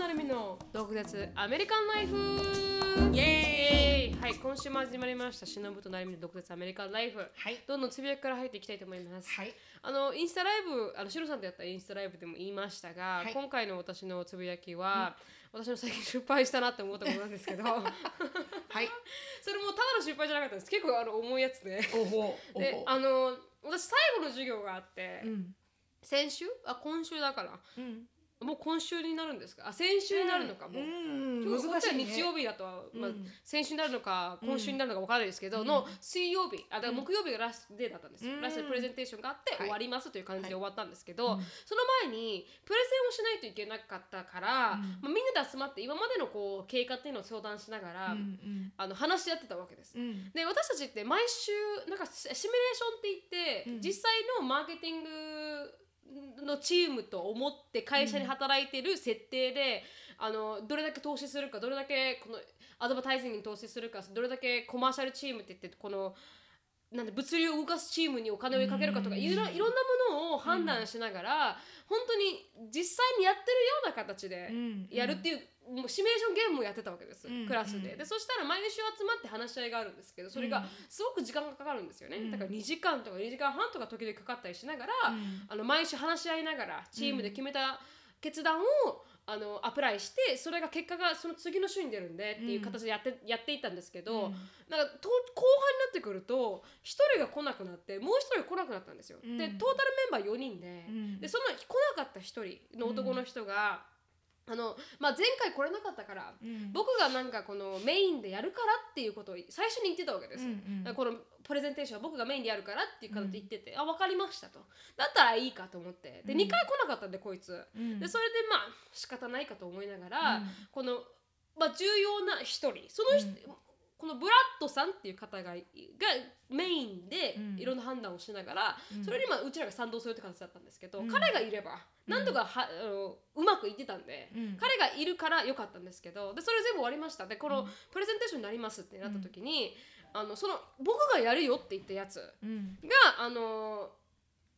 なるみの独舌アメリカンライフ。イエーイ。はい今週も始まりました。しのぶとなるみの独舌アメリカンライフ。はい。どんどんつぶやきから入っていきたいと思います。はい。あのインスタライブあのシロさんとやったインスタライブでも言いましたが、はい。今回の私のつぶやきは、私の最近失敗したなって思ったことなんですけど。はい。それもただの失敗じゃなかったです。結構あの重いやつで。おほおほであの私最後の授業があって、うん。先週？あ今週だから。うんもう今週になるんですか？あ先週になるのかもう、うん。今日難しいね。日曜日だとは、まあうん。先週になるのか今週になるのか分からないですけど、うん。の水曜日あだから木曜日がラストデーだったんですよ、うん。ラストでプレゼンテーションがあってはい終わりますという感じで終わったんですけど、うん。その前にプレゼンをしないといけなかったから、うん。まあ、みんなで集まって今までのこう経過っていうのを相談しながら、うんあの話し合ってたわけです。うん。で私たちって毎週なんかシシミュレーションって言って、うん。実際のマーケティングのチームと思って会社に働いてる設定で、あのどれだけ投資するかどれだけこのアドバタイジングに投資するかどれだけコマーシャルチームって言ってこのなんで物流を動かすチームにお金をかけるかとか、うん。いろいろんなものを判断しながら、本当に実際にやってるような形でうん。やるっていう、もうシミュレーションゲームをやってたわけです、うんクラスで。うんでそしたら毎週集まって話し合いがあるんですけどそれがすごく時間がかかるんですよね、うん。だから2時間とか2時間半とか時々かかったりしながら、うんあの毎週話し合いながらチームで決めた決断をあのアプライしてそれが結果がその次の週に出るんでっていう形でやって,、やっていったんですけど、うんなんかと後半になってくると1人が来なくなってもう1人が来なくなったんですよ。うんでトータルメンバー4人で,、うんでその来なかった1人の男の人が、あのまあ、前回来れなかったから、うん。僕がなんかこのメインでやるからっていうことを最初に言ってたわけです。うんうん。このプレゼンテーションは僕がメインでやるからっていう形で言ってて、あ分かりましたと。だったらいいかと思って。で、うん。2回来なかったんでこいつ。うん。でそれでまあ仕方ないかと思いながら、うん。この、まあ、重要な一人。その人、このブラッドさんっていう方ががメインでうん。いろんな判断をしながら、うん。それにまあうちらが賛同するって形だったんですけど、うん。彼がいればなん。とかは、あのうまくいってたんで、うん。彼がいるから良かったんですけどでそれ全部終わりました。でこのプレゼンテーションになりますってなった時に、あのその僕がやるよって言ったやつがうん。あの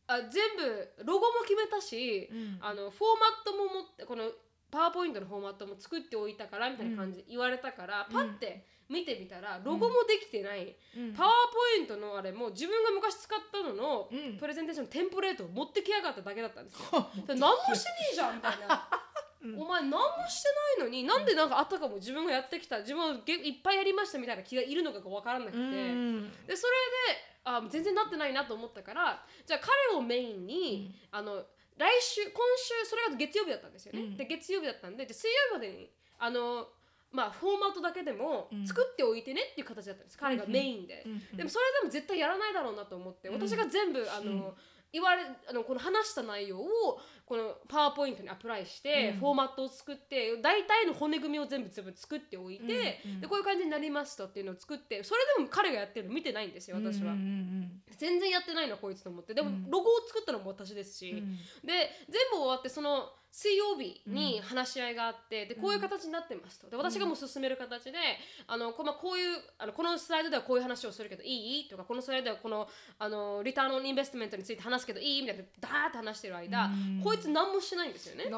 あ全部ロゴも決めたし、うん。あのフォーマットも持ってこのパワーポイントのフォーマットも作っておいたからみたいな感じで言われたから、パッて見てみたらロゴもできてない、うん。パワーポイントのあれも自分が昔使ったののうん。プレゼンテーションのテンプレートを持ってきやがっただけだったんですよ。何もしてねえじゃんみたいな。うん。お前何もしてないのになんでなんかあったかも自分がやってきた自分はげいっぱいやりましたみたいな気がいるのかが分からなくて、うん。でそれであ全然なってないなと思ったからじゃあ彼をメインに、あの来週今週それが月曜日だったんですよね、うん。で月曜日だったんでで水曜日までにあのまあフォーマットだけでもうん。作っておいてねっていう形だったんです、彼がメインで、うんでもそれでも絶対やらないだろうなと思って、うん私が全部あの、うん。言われあのこの話した内容をこのパワーポイントにアプライして、うん。フォーマットを作って大体の骨組みを全部全部作っておいて、うんうん。でこういう感じになりましたっていうのを作ってそれでも彼がやってるの見てないんですよ私は、うんうん全然やってないのこいつと思って。でもうん。ロゴを作ったのも私ですし、うんうん。で全部終わってその水曜日に話し合いがあって、でこういう形になってますと。で私がもう進める形であのこ,、まあ、こういうあのこのスライドではこういう話をするけどいい？とかこのスライドではこのあのリターンオンインベストメントについて話すけどいい？みたいなダーって話してる間、うん。こいつ何もしてないんですよね。でそれ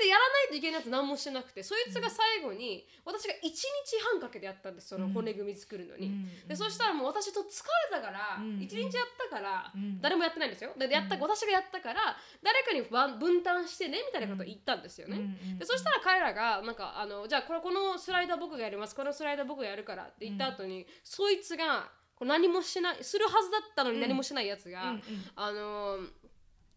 でやらないといけないやつ何もしてなくてそいつが最後に私が1日半かけてやったんですその骨組み作るのに。うん。でそしたらもう私と疲れたから、うん。1日やったから、うん。誰もやってないんですよ。でやった、私がやったから誰かに分分担してねみたいなことを言ったんですよね、うんうんでそしたら彼らがなんかあのじゃあこれこのスライダー僕がやります。このスライダー僕がやるからって言った後に、そいつがこう何もしないするはずだったのに何もしないやつが、うんうん。あの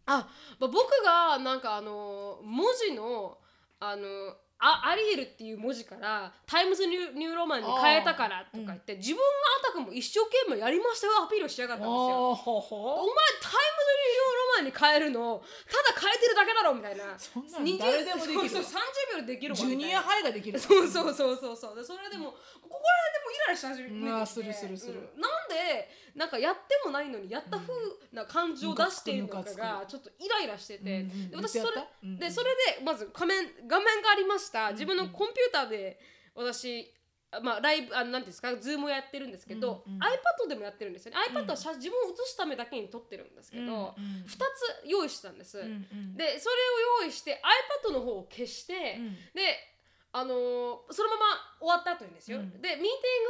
あ、まあ、僕がなんかあの文字のあのあ Arial っていう文字から Times New Roman に変えたからとか言って、自分があたかも一生懸命やりましたよアピールしやがったんですよ。お前タイムズニューロマンに変えるのただ変えてるだけだろみたいな。そんなの誰でもできるそうそう30秒でできるわ junior high ができる。そうそうそうそうそう。でそれでもここら辺でもイライラし始めてきて。うわするするする。うん。なんでなんかやってもないのにやった風な感情を出しているのかがちょっとイライラしてて、うんうんで私それでそれでまず画面画面がありました。自分のコンピューターで私まあ、ライブあなんていうんですかズームをやってるんですけど、うんうん iPad でもやってるんですよね。iPad は写自分を写すためだけに撮ってるんですけど、うんうん2つ用意したんです、うんうん。でそれを用意して iPad の方を消して、うん。であのーそのまま終わった後にですよ、うん。でミーティン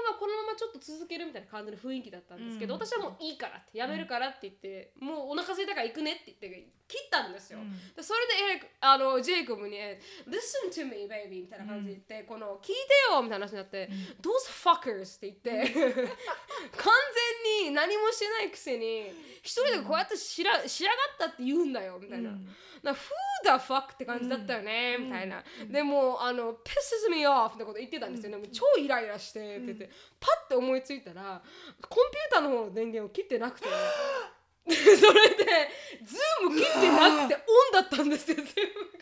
グはこのままちょっと続けるみたいな感じの雰囲気だったんですけど、うん。私はもういいからってやめるからって言って、もうお腹空いたから行くねって言って切ったんですよ、うん。でそれであのジェイコブに「Listen to me baby」みたいな感じで言って、この聞いてよみたいな話になって「Those fuckers」って言って完全に何もしてないくせに一人でこうやってしらしやがったって言うんだよみたいな。うん。な Who the fuck って感じだったよね、みたいな、でもうあの pisses me off ってこと言ってたんですよね、もう超イライラしてって言って、パッて思いついたらコンピューターの方の電源を切ってなくて。で それでズーム切ってなくてオンだったんですよズーム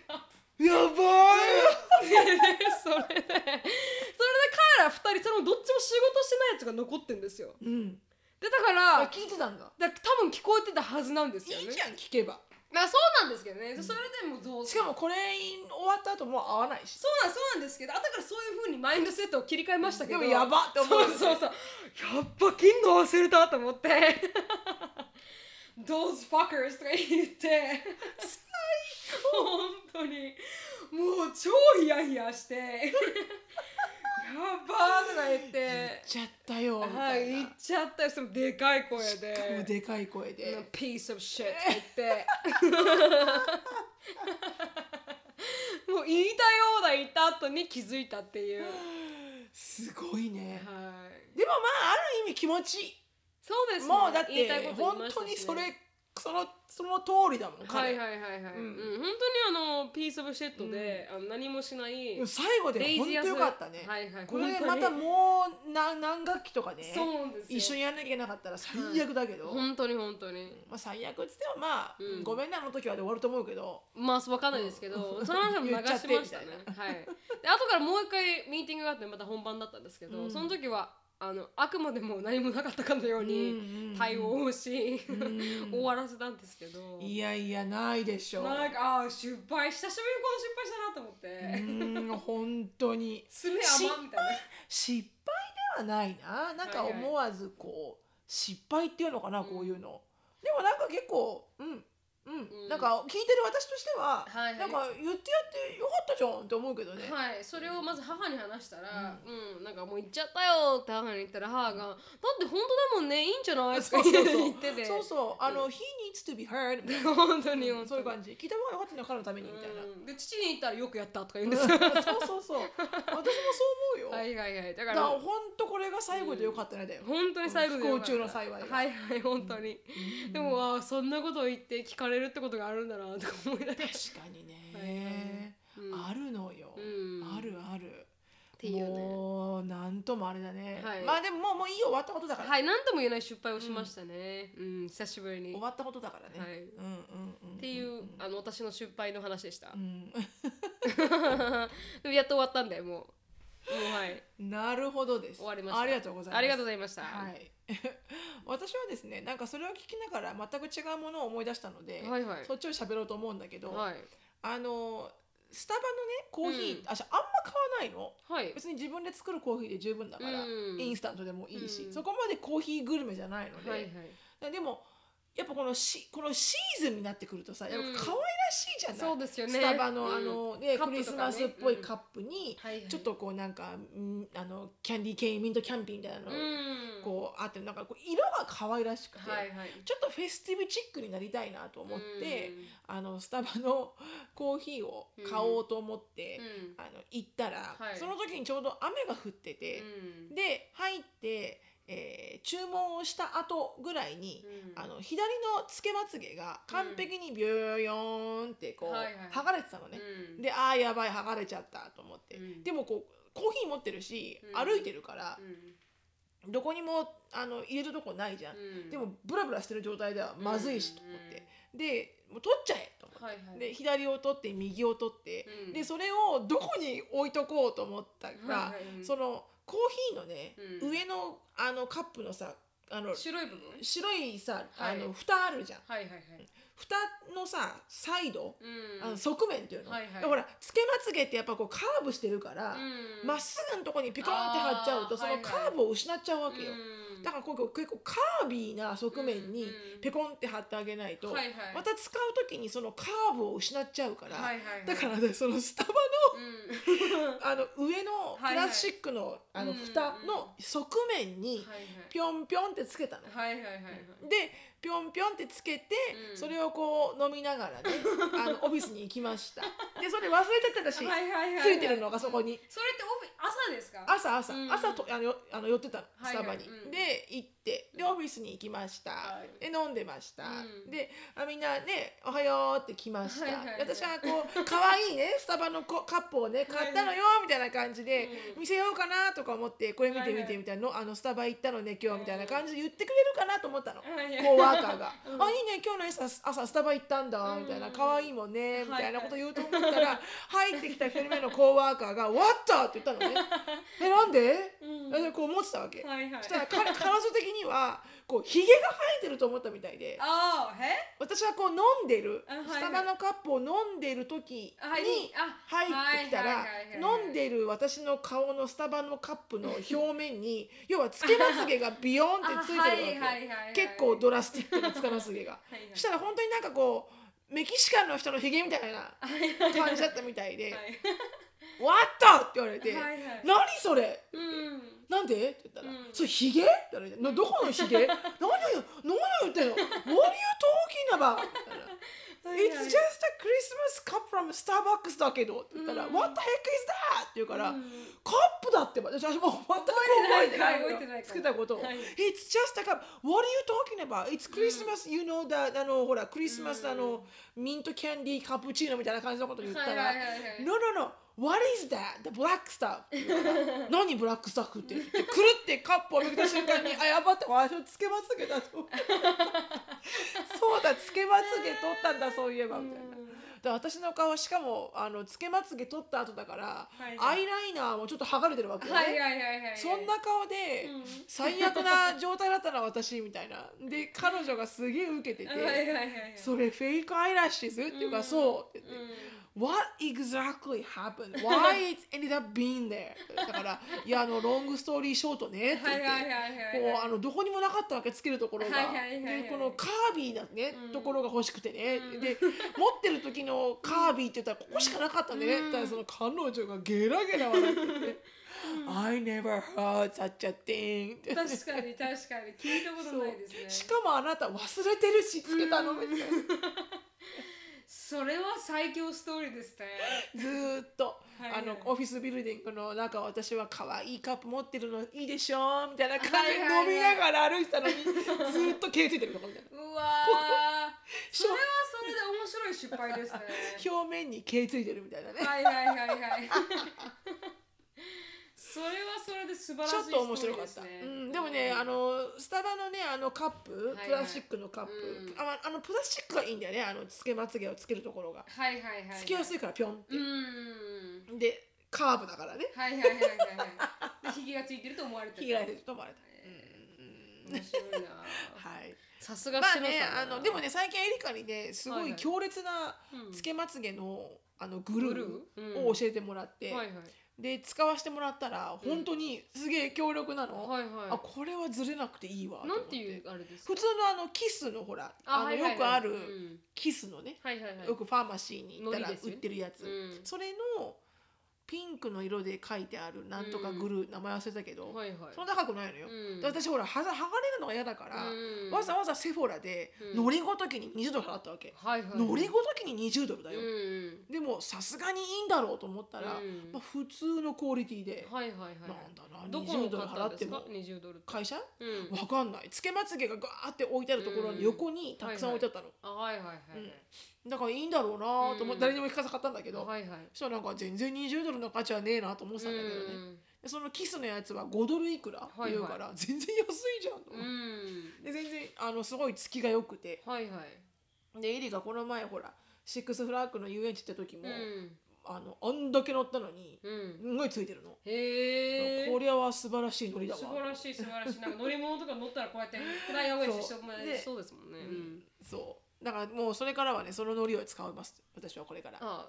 が。やばい。で それでそれで彼ら2人そのどっちも仕事してないやつが残ってんですよ。うん。でだからあ聞いてたんだ。だ多分聞こえてたはずなんですよね。いいじゃん聞けばまあそうなんですけどね、それでもどうしかもこれ終わった後もう会わないし。そうなんそうなんです。けど後からそういう風にマインドセットを切り替えましたけど。でもやばって思うよね。そうそうそう。やっぱ金の忘れたと思って。Those fuckers とか言って。本当に。もう超ヒヤヒヤして。やばーとか言って。言っちゃったよみはいたいな言っちゃったよ。そのでかい声しかもででかい声で。piece of shit って言って。もう言いたようだ言った後に気づいたっていう、はい、すごいね。でもまあある意味気持ち。いいそうですね。もうだって言いたいこと言い本当にそれそのその通りだもん彼。はいはいはいはい、ううんん本当にあのピースオブシェットで、あの何もしない最後で本当よかったね。はいはいこれ本当に。またもう何何学期とかねそうなんですよ。一緒にやらなきゃいけなかったら最悪だけど、本当に本当に。まあ、最悪っつってもまあ、うん。ごめんなあの時はで終わると思うけど。まあ分かんないですけど、うん。その話も流しましたね。言っちゃってみはい。で後からもう一回ミーティングがあってまた本番だったんですけど、うん。その時はあのあくまでも何もなかったかのように対応をし、ん。終わらせたんですけど。いやいやないでしょ。なんかあー失敗久しぶりにこの失敗したなと思って、うん本当に。爪甘みたいな。失敗ではないな。なんかはいはい思わずこう失敗っていうのかな、うんこういうの。でもなんか結構うんうん、うんなんか聞いてる私としては、はいはい。なんか言ってやってよかったじゃんって思うけどね、はい、それをまず母に話したら、うん、なんかもう行っちゃったよって母に言ったら母が、だって本当だもんね、いいんじゃない？とかそうそう。そう言ってて、そうそう。あの、he needs to be heard みたいな本当に、うん。そういう感じ。聞いた方がよかったの彼のためにみたいな、うん。で父に言ったらよくやったとか言うんです。よ。そうそうそう。私もそう思うよ、はいはいはい。だかだからら本当これが最後でよかったねだよ、本当に最後でよかった。不幸中の幸いは。はいはい本当に。でもあーそんなことを言って聞かれるってことがあるんだなとか思いながら。確かにね、はい。うん。あるのよ、うん。あるある。ていうね。もうなんともあれだね、はい。まあでももうもういいよ。終わったことだから、はい、何とも言えない失敗をしましたね。うん、久しぶりに。っ終わったことだからね、はい。うんうんうんていうあの私の失敗の話でした。う。ん。で もやっと終わったんでもう。もうはい。なるほどです。終わりました。ありがとうございます。ありがとうございました。はい 私はですねなんかそれを聞きながら全く違うものを思い出したので、はいはいそっちを喋ろうと思うんだけど、はい。あのスタバのねコーヒー、うんあ私あんま買わないのはい。別に自分で作るコーヒーで十分だから、うんインスタントでもいいし、うんそこまでコーヒーグルメじゃないので、はいはい。でもやっぱこのしこのシーズンになってくるとさやっぱ可愛らしいじゃない、そうですよね。スタバの、うん。あのねクリスマスっぽいカップに、ちょっとこうなんかんあのキャンディーケインミントキャンピーみたいなの、うん。こうあってなんかこう色が可愛らしくて。ちょっとフェスティブチックになりたいなと思って、うん。あのスタバの コーヒーを買おうと思って、うん。あの行ったら、はい。その時にちょうど雨が降ってて、うん。で入って、えー注文をした後ぐらいに、うん。あの左のつけまつげが完璧にビョヨーンってこう、はいはい。剥がれてたのね。うん。であーやばい剥がれちゃったと思って、うん。でもこうコーヒー持ってるし、うん。歩いてるからう、ん。どこにもあの入れるとこないじゃん、うん。でもブラブラしてる状態ではまずいしと思って、でもう取っちゃえと思って、はいはい。で左を取って右を取って、うん。でそれをどこに置いとこうと思ったら、はいはい。うん。そのコーヒーのね、うん。上のあのカップのさあの白い部分？白いさはい。あの蓋あるじゃん。はいはいはい。蓋のさサイド？うん。あの側面っていうの、はいはい。ほらつけまつげってやっぱこうカーブしてるからうん。ま、っすぐのとこにピコンって貼っちゃうとあーそのカーブを失っちゃうわけよ、うんだからこう結構カービーな側面にうんペコンって貼ってあげないと、はいはい。また使う時にそのカーブを失っちゃうから、はいはいはい。だからねそのスタバのうん。あの上のプラスチックの,、あのうん蓋の側面にはいぴょんぴょんってつけたの。はいはいはいはい。はいでぴょんぴょんってつけて、うん。それをこう飲みながらね あのオフィスに行きました。でそれ忘れてたし、はいはいはいついてるのがそこに。それってオフィ朝ですか？朝朝、うん。朝とあのよあの寄ってたスタバに、はいうん。で行ってでオフィスに行きました、はい。で飲んでました、うん。であみんなね「おはよう」って来ました、はいはいはい。私はこう可愛いねスタバのこカップをね買ったのよみたいな感じで、うん。見せようかなとか思ってこれ見て見てみたいなの、あのスタバ行ったのね今日みたいな感じで言ってくれるかなと思ったの、はいはい。コーワーカーが「うん。あいいね今日の朝朝スタバ行ったんだ」みたいな「うん可愛いもんね」みはい。たいなこと言うと思ったら入ってきた一人目のコーワーカーが「What?」って言ったのね「えなんで?」うん。私こう思ってたわけ、はいはい。そしたら彼彼女的にはこうひげが生えてると思ったみたいで。ああえ？私はこう飲んでるスタバのカップを飲んでる時に入ってきたら飲んでる私の顔のスタバのカップの表面に 要はつけまつげがビヨンってついてるわけ。結構ドラスティックなつけまつげが。したら本当になんかこうメキシカンの人のひげみたいな感じだったみたいで。はい「What?」って言われて。はいはい「何それ?」うんなんで？って言ったら、うん。それヒゲ？って言われて、などこのヒゲ？何？を、何を言ってんの ?What are you talking about? It's just a Christmas cup from Starbucks だけどって言ったら、うん。What the heck is that? って言うから、うん。カップだって私はもう全く覚えてないのよ覚えてないかつけたこと。を、はい。It's just a cup What are you talking about? It's Christmas、you know that あのほらクリスマス、あのミントキャンディーカプチーノみたいな感じのこと言ったら、はいはいはいはい。No no no What is that? The black stuff. 何ブラックスタッフって言ってくるってカップを見た瞬間にあやばって私をつけまつげだと。そうだつけまつげ取ったんだそういえばみたいな。で私の顔しかもあのつけまつげ取った後だから、はいアイライナーもちょっと剥がれてるわけよね、はいはいはいはいそんな顔で、うん。最悪な状態だったのは私みたいな。で彼女がすげえ受けてて、はいはいはいはい。それフェイクアイラッシュズっていうか、うん。そうって言って、うん What exactly happened? Why it ended up being there? だから、いや、あの、ロングストーリーショートねって言って、はいはいはいはいこう、あの、どこにもなかったわけ、つけるところが。で、このカービィなね、うん。ところが欲しくてね。うん。で、持ってる時のカービィって言ったら、ここしかなかったね。うん。ただその彼女がゲラゲラ笑ってて、I never heard such a thing. 確かに確かに。聞いたことないですね。しかもあなた忘れてるし、つけたの。みたいな。それは最強ストーリーですね。ずーっと、はい。あのオフィスビルディングの中私は可愛いカップ持ってるのいいでしょみたいな感じで飲みながら歩いてたのにずーっと毛ついてるとこみたいうわー。それはそれで面白い失敗ですね。な表面に毛ついてるみたいなね、はいはいはいはい それはそれで素晴らしいちょっと面白かった、ですねうん、でもね、あのスタバのねあのカップはいはい。プラスチックのカップ、うん。ああのプラスチックがいいんだよねあのつけまつげをつけるところが。はいはいはいつけやすいからピョンって。う、ん。でカーブだからね。はいはいはいはいはい。でひげがついてると思われてるひげが出てると思われた、面白いな。はい。さすがまあねあのでもね最近エリカにねすごはいはいい強烈なうん。つけまつげのあのグルーを教えてもらって、はいはいで使わせてもらったら本当にすげえ強力なの、はいあはこれはずれなくていいわ。いなんていううあれですか？普通のあのキスのほらあのよくあるうん。キスのね、はいはいはい。よくファーマシーに行ったら売ってるやつ、うん。それのピンクの色で書いてあるなんとかグルー、名前忘れたけど、はいはい。そんな高くないのよ、うん。で私ほらはざ剥がれるのが嫌だから、うん。わざわざセフォラでうん。のりごときに20ドル払ったわけ、はいはい。のりごときに20ドルだよ、うんでもさすがにいいんだろうと思ったら、うん。まあ、普通のクオリティで、はいはいはいなんだなどこ20ドル払っても。20ドル。って会社？うん。わかんない。つけまつげがガーって置いてあるところうん。に横にたくさん置いてあったの、あはいはいはいだからいいんだろうなと思って、うん。誰にも聞かなかったんだけど、はいはい。そしたらなんか全然20ドルの価値はねえなと思ってたんだけどね、でそのキスのやつは5ドルいくら？って言うから、全然安いじゃんと。思で全然あのすごい月が良くて。はいはい。でエリがこの前ほらシックスフラッグの遊園地行った時も、うん。あのあんだけ乗ったのにうん。すんごいついてるの、へえこれは素晴らしいノリだわ。素晴らしい素晴らしいなんか乗り物とか乗ったらこうやってフライアウェイしてもらえでそうですもんね、うん。そう。だからもうそれからはねそのノリを使います私はこれから。あ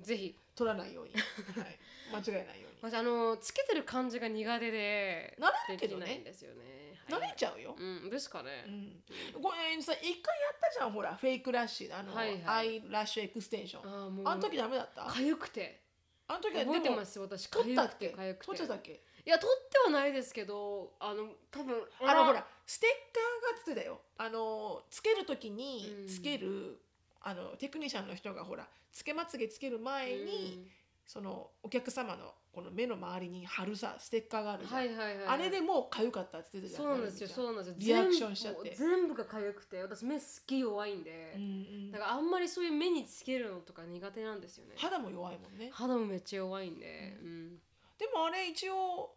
ぜひ。取らないように、はい、間違えないように。私あのつけてる感じが苦手で慣れるけどね。できないんですよね慣れちゃうよ、うんですかね、うん、これさ一回やったじゃんほらフェイクラッシュあの、はいはい。アイラッシュエクステンション。ああもう。あの時ダメだった？痒くて。あの時は覚えてます私。取ったっけ？て痒くて。取っちゃったっけ？いや取ってはないですけどあの多分あのほらステッカーがつってたよ。あのつける時にうん。つける、あのテクニシャンの人がほらつけまつげつける前に、そのお客様のこの目の周りに貼るさステッカーがあるじゃん、はいはいはいはい。あれでもう痒かったって言ってたじゃんそうなんですよ。そうなんですよ。リアクションしちゃって。全部が痒くて私目すっきり弱いんで、うんうん。だからあんまりそういう目につけるのとか苦手なんですよね。肌も弱いもんね。肌もめっちゃ弱いんで、うん。でもあれ一応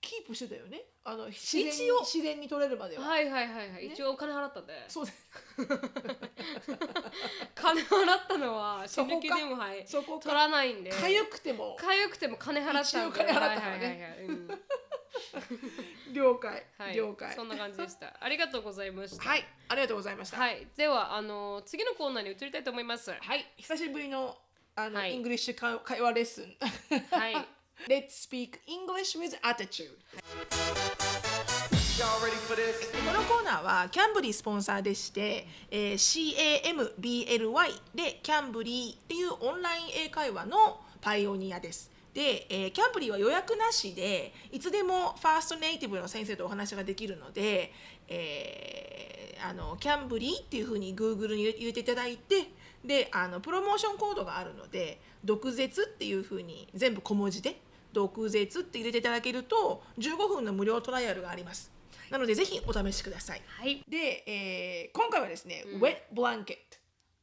キープしてたよねあの自然に一応。自然に取れるまでは、はいはいはいはい、ね。一応お金払ったんで。そうだ 金払ったのは死そこか。ぬ気でもはい。そこ取からないんで。痒くても。痒くても金払ったんで。一応金払ったからね。はいはいはいはい。うん。了解、はい、了解。そんな感じでした。ありがとうございました。はい。ありがとうございました。はい、ではあの次のコーナーに移りたいと思います。はい、久しぶりのあの、はい。 English 会会話レッスン。はい、Let's speak English with attitude。このコーナーは Cambly スポンサーでして、えー CAMBLY で Cambly っていうオンライン英会話のパイオニアです。で、えー Cambly は予約なしでいつでもファーストネイティブの先生とお話ができるので、えーあのキャンブリーっていうふうに Google に入れていただいてであのプロモーションコードがあるので「毒舌」っていうふうに全部小文字で「毒舌」って入れていただけると15分の無料トライアルがあります。なのでぜひお試しください。はい、で、えー今回はですね、wet blanket。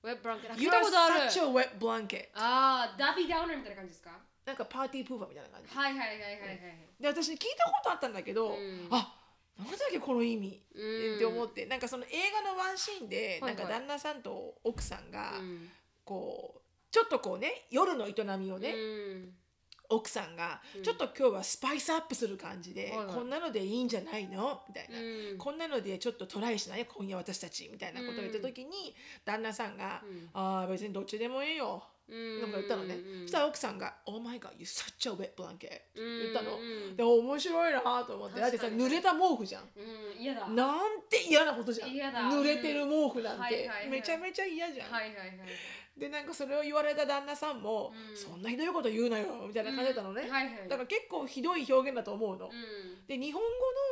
ウェブブランケット。聞い You're たことある。such a wet blanket。ああ、ダビーダウナーみたいな感じですか？なんかパーティープーファーみたいな感じ。はいはいはいはいはい。で、私聞いたことあったんだけど、んあなんだっけこの意味、うんって思って、なんかその映画のワンシーンで、はいはいなんか旦那さんと奥さんが、うんこう、ちょっとこうね、夜の営みをね、うん奥さんが、うん。ちょっと今日はスパイスアップする感じで、はいはい。こんなのでいいんじゃないの？みたいな、うん。こんなのでちょっとトライしない？今夜私たちみたいなことを言った時に、旦那さんが「うん。ああ別にどっちでもいいよ」うん。なんか言ったのね、うんそしたら奥さんが「Oh my god you such a wet blanket」うん言ったの、うんで面白いなと思って。だってさ濡れた毛布じゃん。うん。なんて嫌なことじゃん。濡れてる毛布なんて。めちゃめちゃ嫌じゃん、はいはいはい。でなんかそれを言われた旦那さんも、うん。そんなひどいこと言うなよみたいな感じだったのね、うん。はいはい。だから結構ひどい表現だと思うの、うん。で日本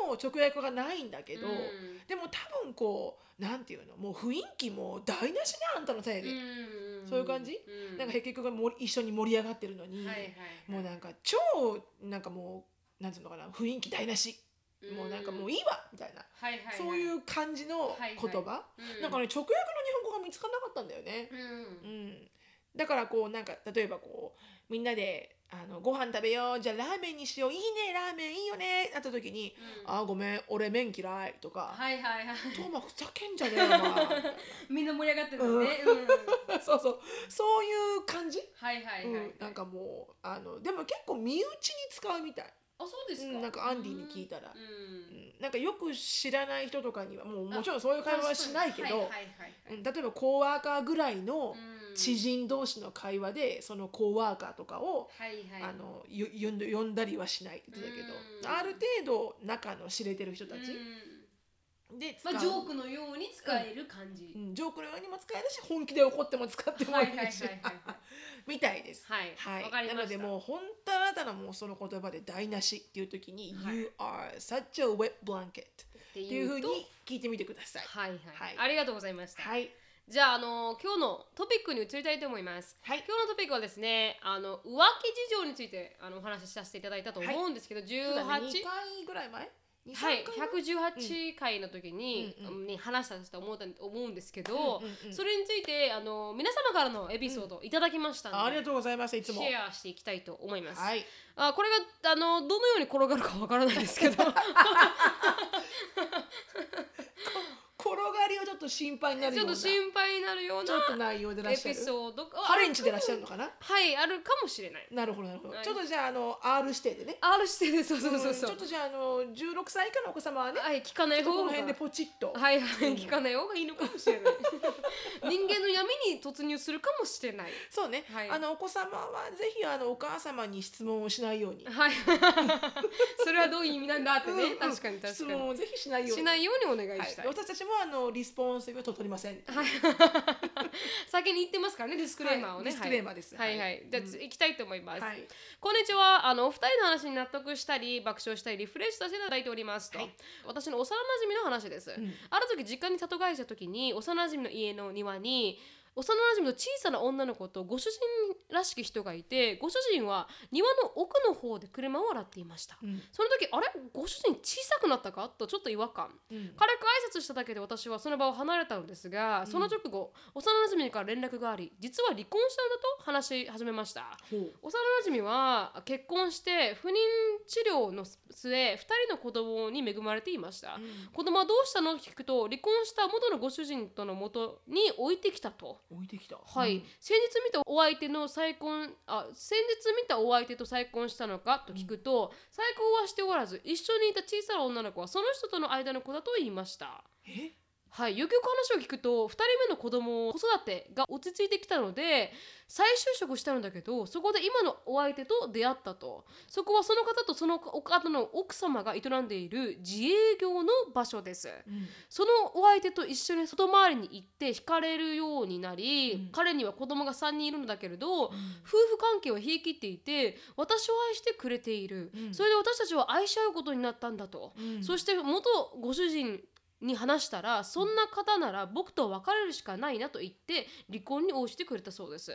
語の直訳がないんだけど、うん。でも多分こうなんていうのもう雰囲気も台無しねあんたのせいで、うん。そういう感じ、うん。なんか結局も一緒に盛り上がってるのに、はいはい。もうなんか超なんかもうなんていうのかな雰囲気台無し、もうなんかもういいわみたいな、はいはいはい。そういう感じの言葉、はいはいうんなんかね直訳の日本語が見つからなかったんだよね。うん。うん、だからこうなんか例えばこうみんなであのご飯食べようじゃあラーメンにしよういいねラーメンいいよねなった時に「うんあーごめん俺麺嫌い」とかはいはいはい。「トーマふざけんじゃねえよ お前」みんな盛り上がってるのね。うん。そうそうそういう感じ、はいはいはい。うん、なんかもうあのでも結構身内に使うみたい、あ、そうですか？うん、なんかアンディに聞いたら、う。うんん、なんかよく知らない人とかにはもうもちろんそういう会話はしないけど、はいはいはいはい。うん例えばコーワーカーぐらいのうん知人同士の会話でそのコーワーカーとかをはいはい。あのよ呼んだりはしないって言ってたけど、うんある程度仲の知れてる人たちうんで使う、まあジョークのように使える感じう。んジョークのようにも使えるし本気で怒っても使ってもはいいはいはいはいはい。みたいです。はいはい、わかりました。なのでもう本当あなたのもうその言葉で台無しっていう時に、はい。You are such a wet blanket っっていうふうに聞いてみてください。はいはい、はい。ありがとうございました。はい、じゃあ、あの今日のトピックに移りたいと思います。はい。今日のトピックはですね、あの浮気事情についてあのお話しさせていただいたと思うんですけど、そうだね、2 18回ぐらい前？2はい、3回？118回の時に,、に話したと思った思うんですけど、それについてあの皆様からのエピソードいただきましたので、あありがとうございますいつも。シェアしていきたいと思います。はい、あこれがあのどのように転がるかわからないですけど 転転がりはちょっと心配になるちょっと心配になるようちょっとな内容でらっエピしゃる？ソードがハレンチでらっしゃるのかな？はいあるかもしれない。なるほどなるほど、はい。ちょっとじゃああの R 指定でね。R してるそうそうそうそう。ん。ちょっとじゃああの16歳以下のお子様はね、はい聞かないちょっとこ方がの辺でポチッと、はいはい聞かない方がいいのかもしれない。人間の闇に突入するかもしれない。そうね、はい。あのお子様はぜひあのお母様に質問をしないように、はい。それはどういう意味なんだってね、うんうん。確かに確かに。質問をぜひしないように。しないようにお願いはい。したい、私たちもあのリスポンシブを取りません。はい、先に言ってますからねディスクレーマーをね、はいディスクレーマーです。はい。はい、ははい。い、じゃあ、うん。行きたいと思います、はい。こんにちは。あのお二人の話に納得したり爆笑したりリフレッシュさせていただいておりますと、はい。私の幼馴染の話です、ん。ある時実家に里帰りした時に幼馴染の家の庭に幼馴染の小さな女の子とご主人らしき人がいてご主人は庭の奥の方で車を洗っていました、うん。その時あれ？ご主人小さくなったか？とちょっと違和感。うん。軽く挨拶しただけで私はその場を離れたのですが、その直後幼馴染から連絡があり実は離婚したんだと話し始めました。ほう。幼馴染は結婚して不妊治療の末2人の子供に恵まれていました、うん。子供はどうしたの？と聞くと離婚した元のご主人との元に置いてきたと置いてきた。はい、うん。先日見たお相手の再婚あ先日見たお相手と再婚したのか？と聞くと、再婚はしておらず一緒にいた小さな女の子はその人との間の子だと言いました。え？はい、よくよく話を聞くと2人目の子供子育てが落ち着いてきたので再就職したんだけどそこで今のお相手と出会ったと。そこはその方とその方の奥様が営んでいる自営業の場所です。うん。そのお相手と一緒に外回りに行って惹かれるようになり、うん。彼には子供が3人いるのだけれど、夫婦関係を冷え切っていて私を愛してくれている、うん。それで私たちは愛し合うことになったんだと、うん。そして元ご主人に話したらそんな方なら僕と別れるしかないなと言って離婚に応じてくれたそうです。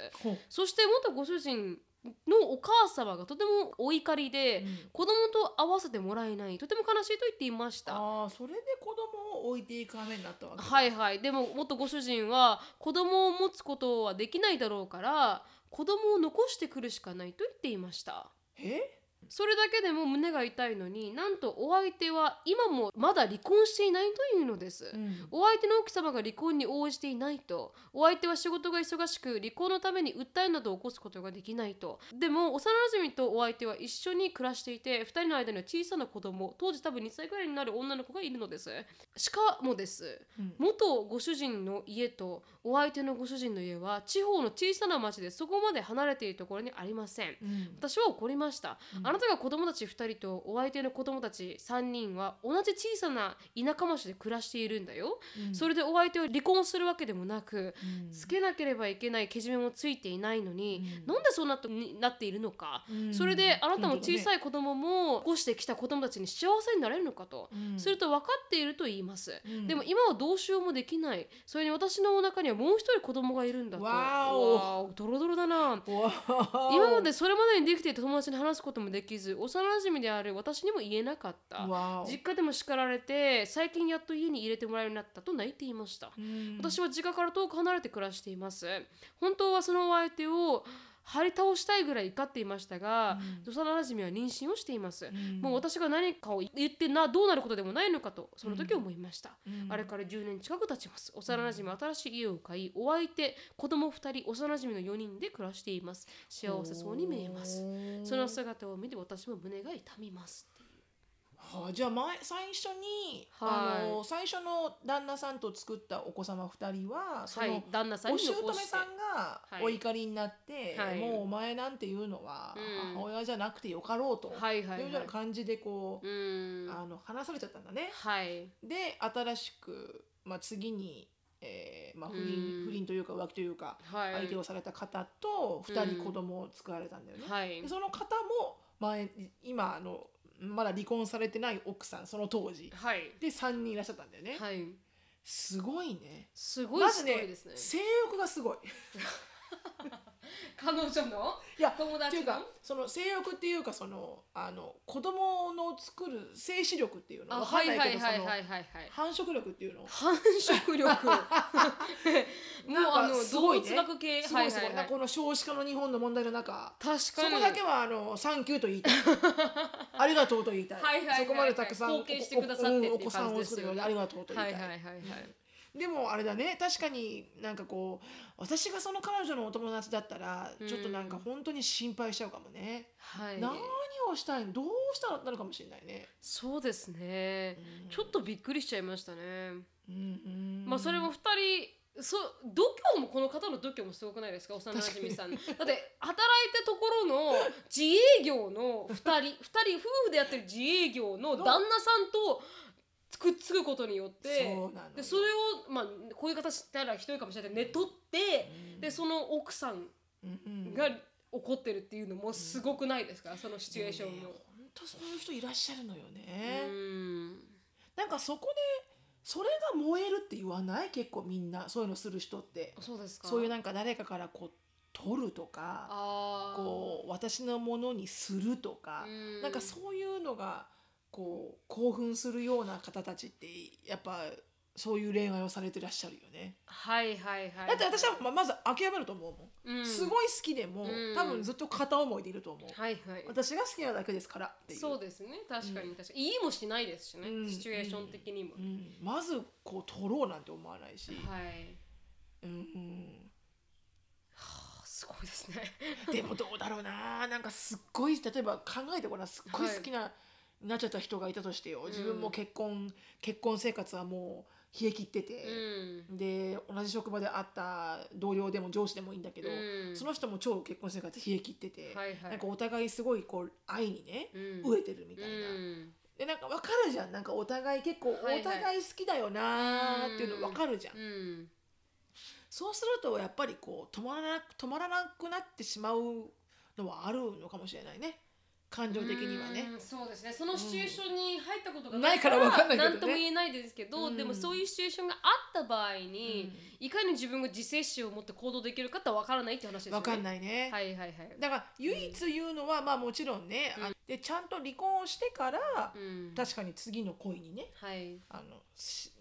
そして元ご主人のお母様がとてもお怒りで、うん。子供と会わせてもらえないとても悲しいと言っていました。ああそれで子供を置いていく羽目になったわけだ。はいはい。でも元ご主人は子供を持つことはできないだろうから子供を残してくるしかないと言っていました。え？それだけでも胸が痛いのになんとお相手は今もまだ離婚していないというのです、うん。お相手の奥様が離婚に応じていないと。お相手は仕事が忙しく離婚のために訴えなどを起こすことができないと。でも幼馴染とお相手は一緒に暮らしていて2人の間には小さな子供当時多分2歳くらいになる女の子がいるのです。しかもです。うん。元ご主人の家とお相手のご主人の家は地方の小さな町でそこまで離れているところにありません。うん。私は怒りました、あなたが子供たち2人とお相手の子供たち3人は同じ小さな田舎町で暮らしているんだよ、うん。それでお相手を離婚するわけでもなく、うん。つけなければいけないけじめもついていないのに、うん。なんでそうなっになっているのか、うん。それであなたも小さい、い子供も起こしてきた子供たちに幸せになれるのかと、うん。すると分かっていると言います、うん。でも今はどうしようもできない。それに私のお腹にはもう一人子供がいるんだと。わお。ドロドロだな。今までそれまでにできていた友達に話すこともできず幼馴染である私にも言えなかった。実家でも叱られて最近やっと家に入れてもらえるようになったと泣いていました、うん。私は実家から遠く離れて暮らしています。本当はそのお相手を張り倒したいぐらい怒っていましたが、幼馴染は妊娠をしています、ん。もう私が何かを言ってなどうなることでもないのかとその時思いました、うん。あれから10年近く経ちます。幼馴染は新しい家を買いお相手子供2人幼馴染の4人で暮らしています。幸せそうに見えます。その姿を見て私も胸が痛みますはあ、じゃあ前最初に、はい。あの最初の旦那さんと作ったお子様二人はその、はい旦那さんお姑さんがはい。お怒りになって、はい。もうお前なんていうのはうん。母親じゃなくてよかろうと、はいうような感じでこう、うん。あの話されちゃったんだね。はい。で新しく、まあ、次に、えーまあ、不うん。倫不倫というか浮気というか、はい。相手をされた方と2人子供を作られたんだよね。はい。でその方も前今あのまだ離婚されてない奥さんその当時。はい。で3人いらっしゃったんだよね、はい。すごいね。すごいストーリーですね。性欲がすごい彼女のいや友達の？っていうかその性欲っていうかそのあの子供の作る精子力っていうの？あわかんないはいはいはいはいはい繁殖力っていうの？繁殖力。もうなんかあのすごい物学系？すごいすごい、はいはい。はいこの少子化の日本の問題の中確かに。そこだけはあのサンキューと言いたい。ありがとうと言いたい。はいはいはいはいそこまでたくさん貢献してくださってっていうお子さんを作るのでありがとうと言いたい、はいはいはいはいでもあれだね。確かになんかこう私がその彼女のお友達だったらうん。ちょっとなんか本当に心配しちゃうかもね、はい。何をしたいの？どうしたのってなるかもしれないね、そうですね、ちょっとびっくりしちゃいましたね、うんうん。まあそれも2人そ度胸もこの方の度胸もすごくないですか？幼馴染さん。だって働いたところの自営業の2人2人夫婦でやってる自営業の旦那さんとくっつくことによってそでそれを、まあ、こういう形したらひどいかもしれないけど寝取って、でその奥さんうんうん。が怒ってるっていうのもすごくないですか、そのシチュエーションも。本当そういう人いらっしゃるのようね、ん。なんかそこでそれが燃えるって言わない？結構みんなそういうのする人って。そうですか？そういうなんか誰かからこう取るとかこう私のものにするとか、うん。なんかそういうのがこう興奮するような方たちってやっぱそういう恋愛をされてらっしゃるよね。はいはいはい。だって私はままず諦めると思うもん。うん。すごい好きでも、うん。多分ずっと片思いでいると思う。はいはい。私が好きなだけですからっていう。そうですね確かに。確かに、言いもしないですしね、うん。シチュエーション的にも、うん、まずこう取ろうなんて思わないし、はい。うんうん、あすごいですね。でもどうだろうな。なんかすっごい例えば考えてごらん。すっごい好きな、なっちゃった人がいたとしてよ。自分も結婚、結婚生活はもう冷え切ってて、うん。で同じ職場で会った同僚でも上司でもいいんだけど、うん。その人も超結婚生活冷え切ってて、はいはい。なんかお互いすごいこう愛にね、うん。飢えてるみたいな。うん。でなんか分かるじゃん。なんかお互い結構おはいはい。互い好きだよなーっていうの分かるじゃん、うん。そうするとやっぱりこう止まらな止まらなくなってしまうのはあるのかもしれないね感情的にはね。うんそうですね。そのシチュエーションに入ったことがないからわかんないけどね。とも言えないですけど、うん。でもそういうシチュエーションがあった場合に、いかに自分が自制心を持って行動できるかってわからないって話ですよね。分かんないね、はいはいはい。だから唯一言うのは、まあもちろんね、あでちゃんと離婚をしてから、うん。確かに次の恋にねはい。あのし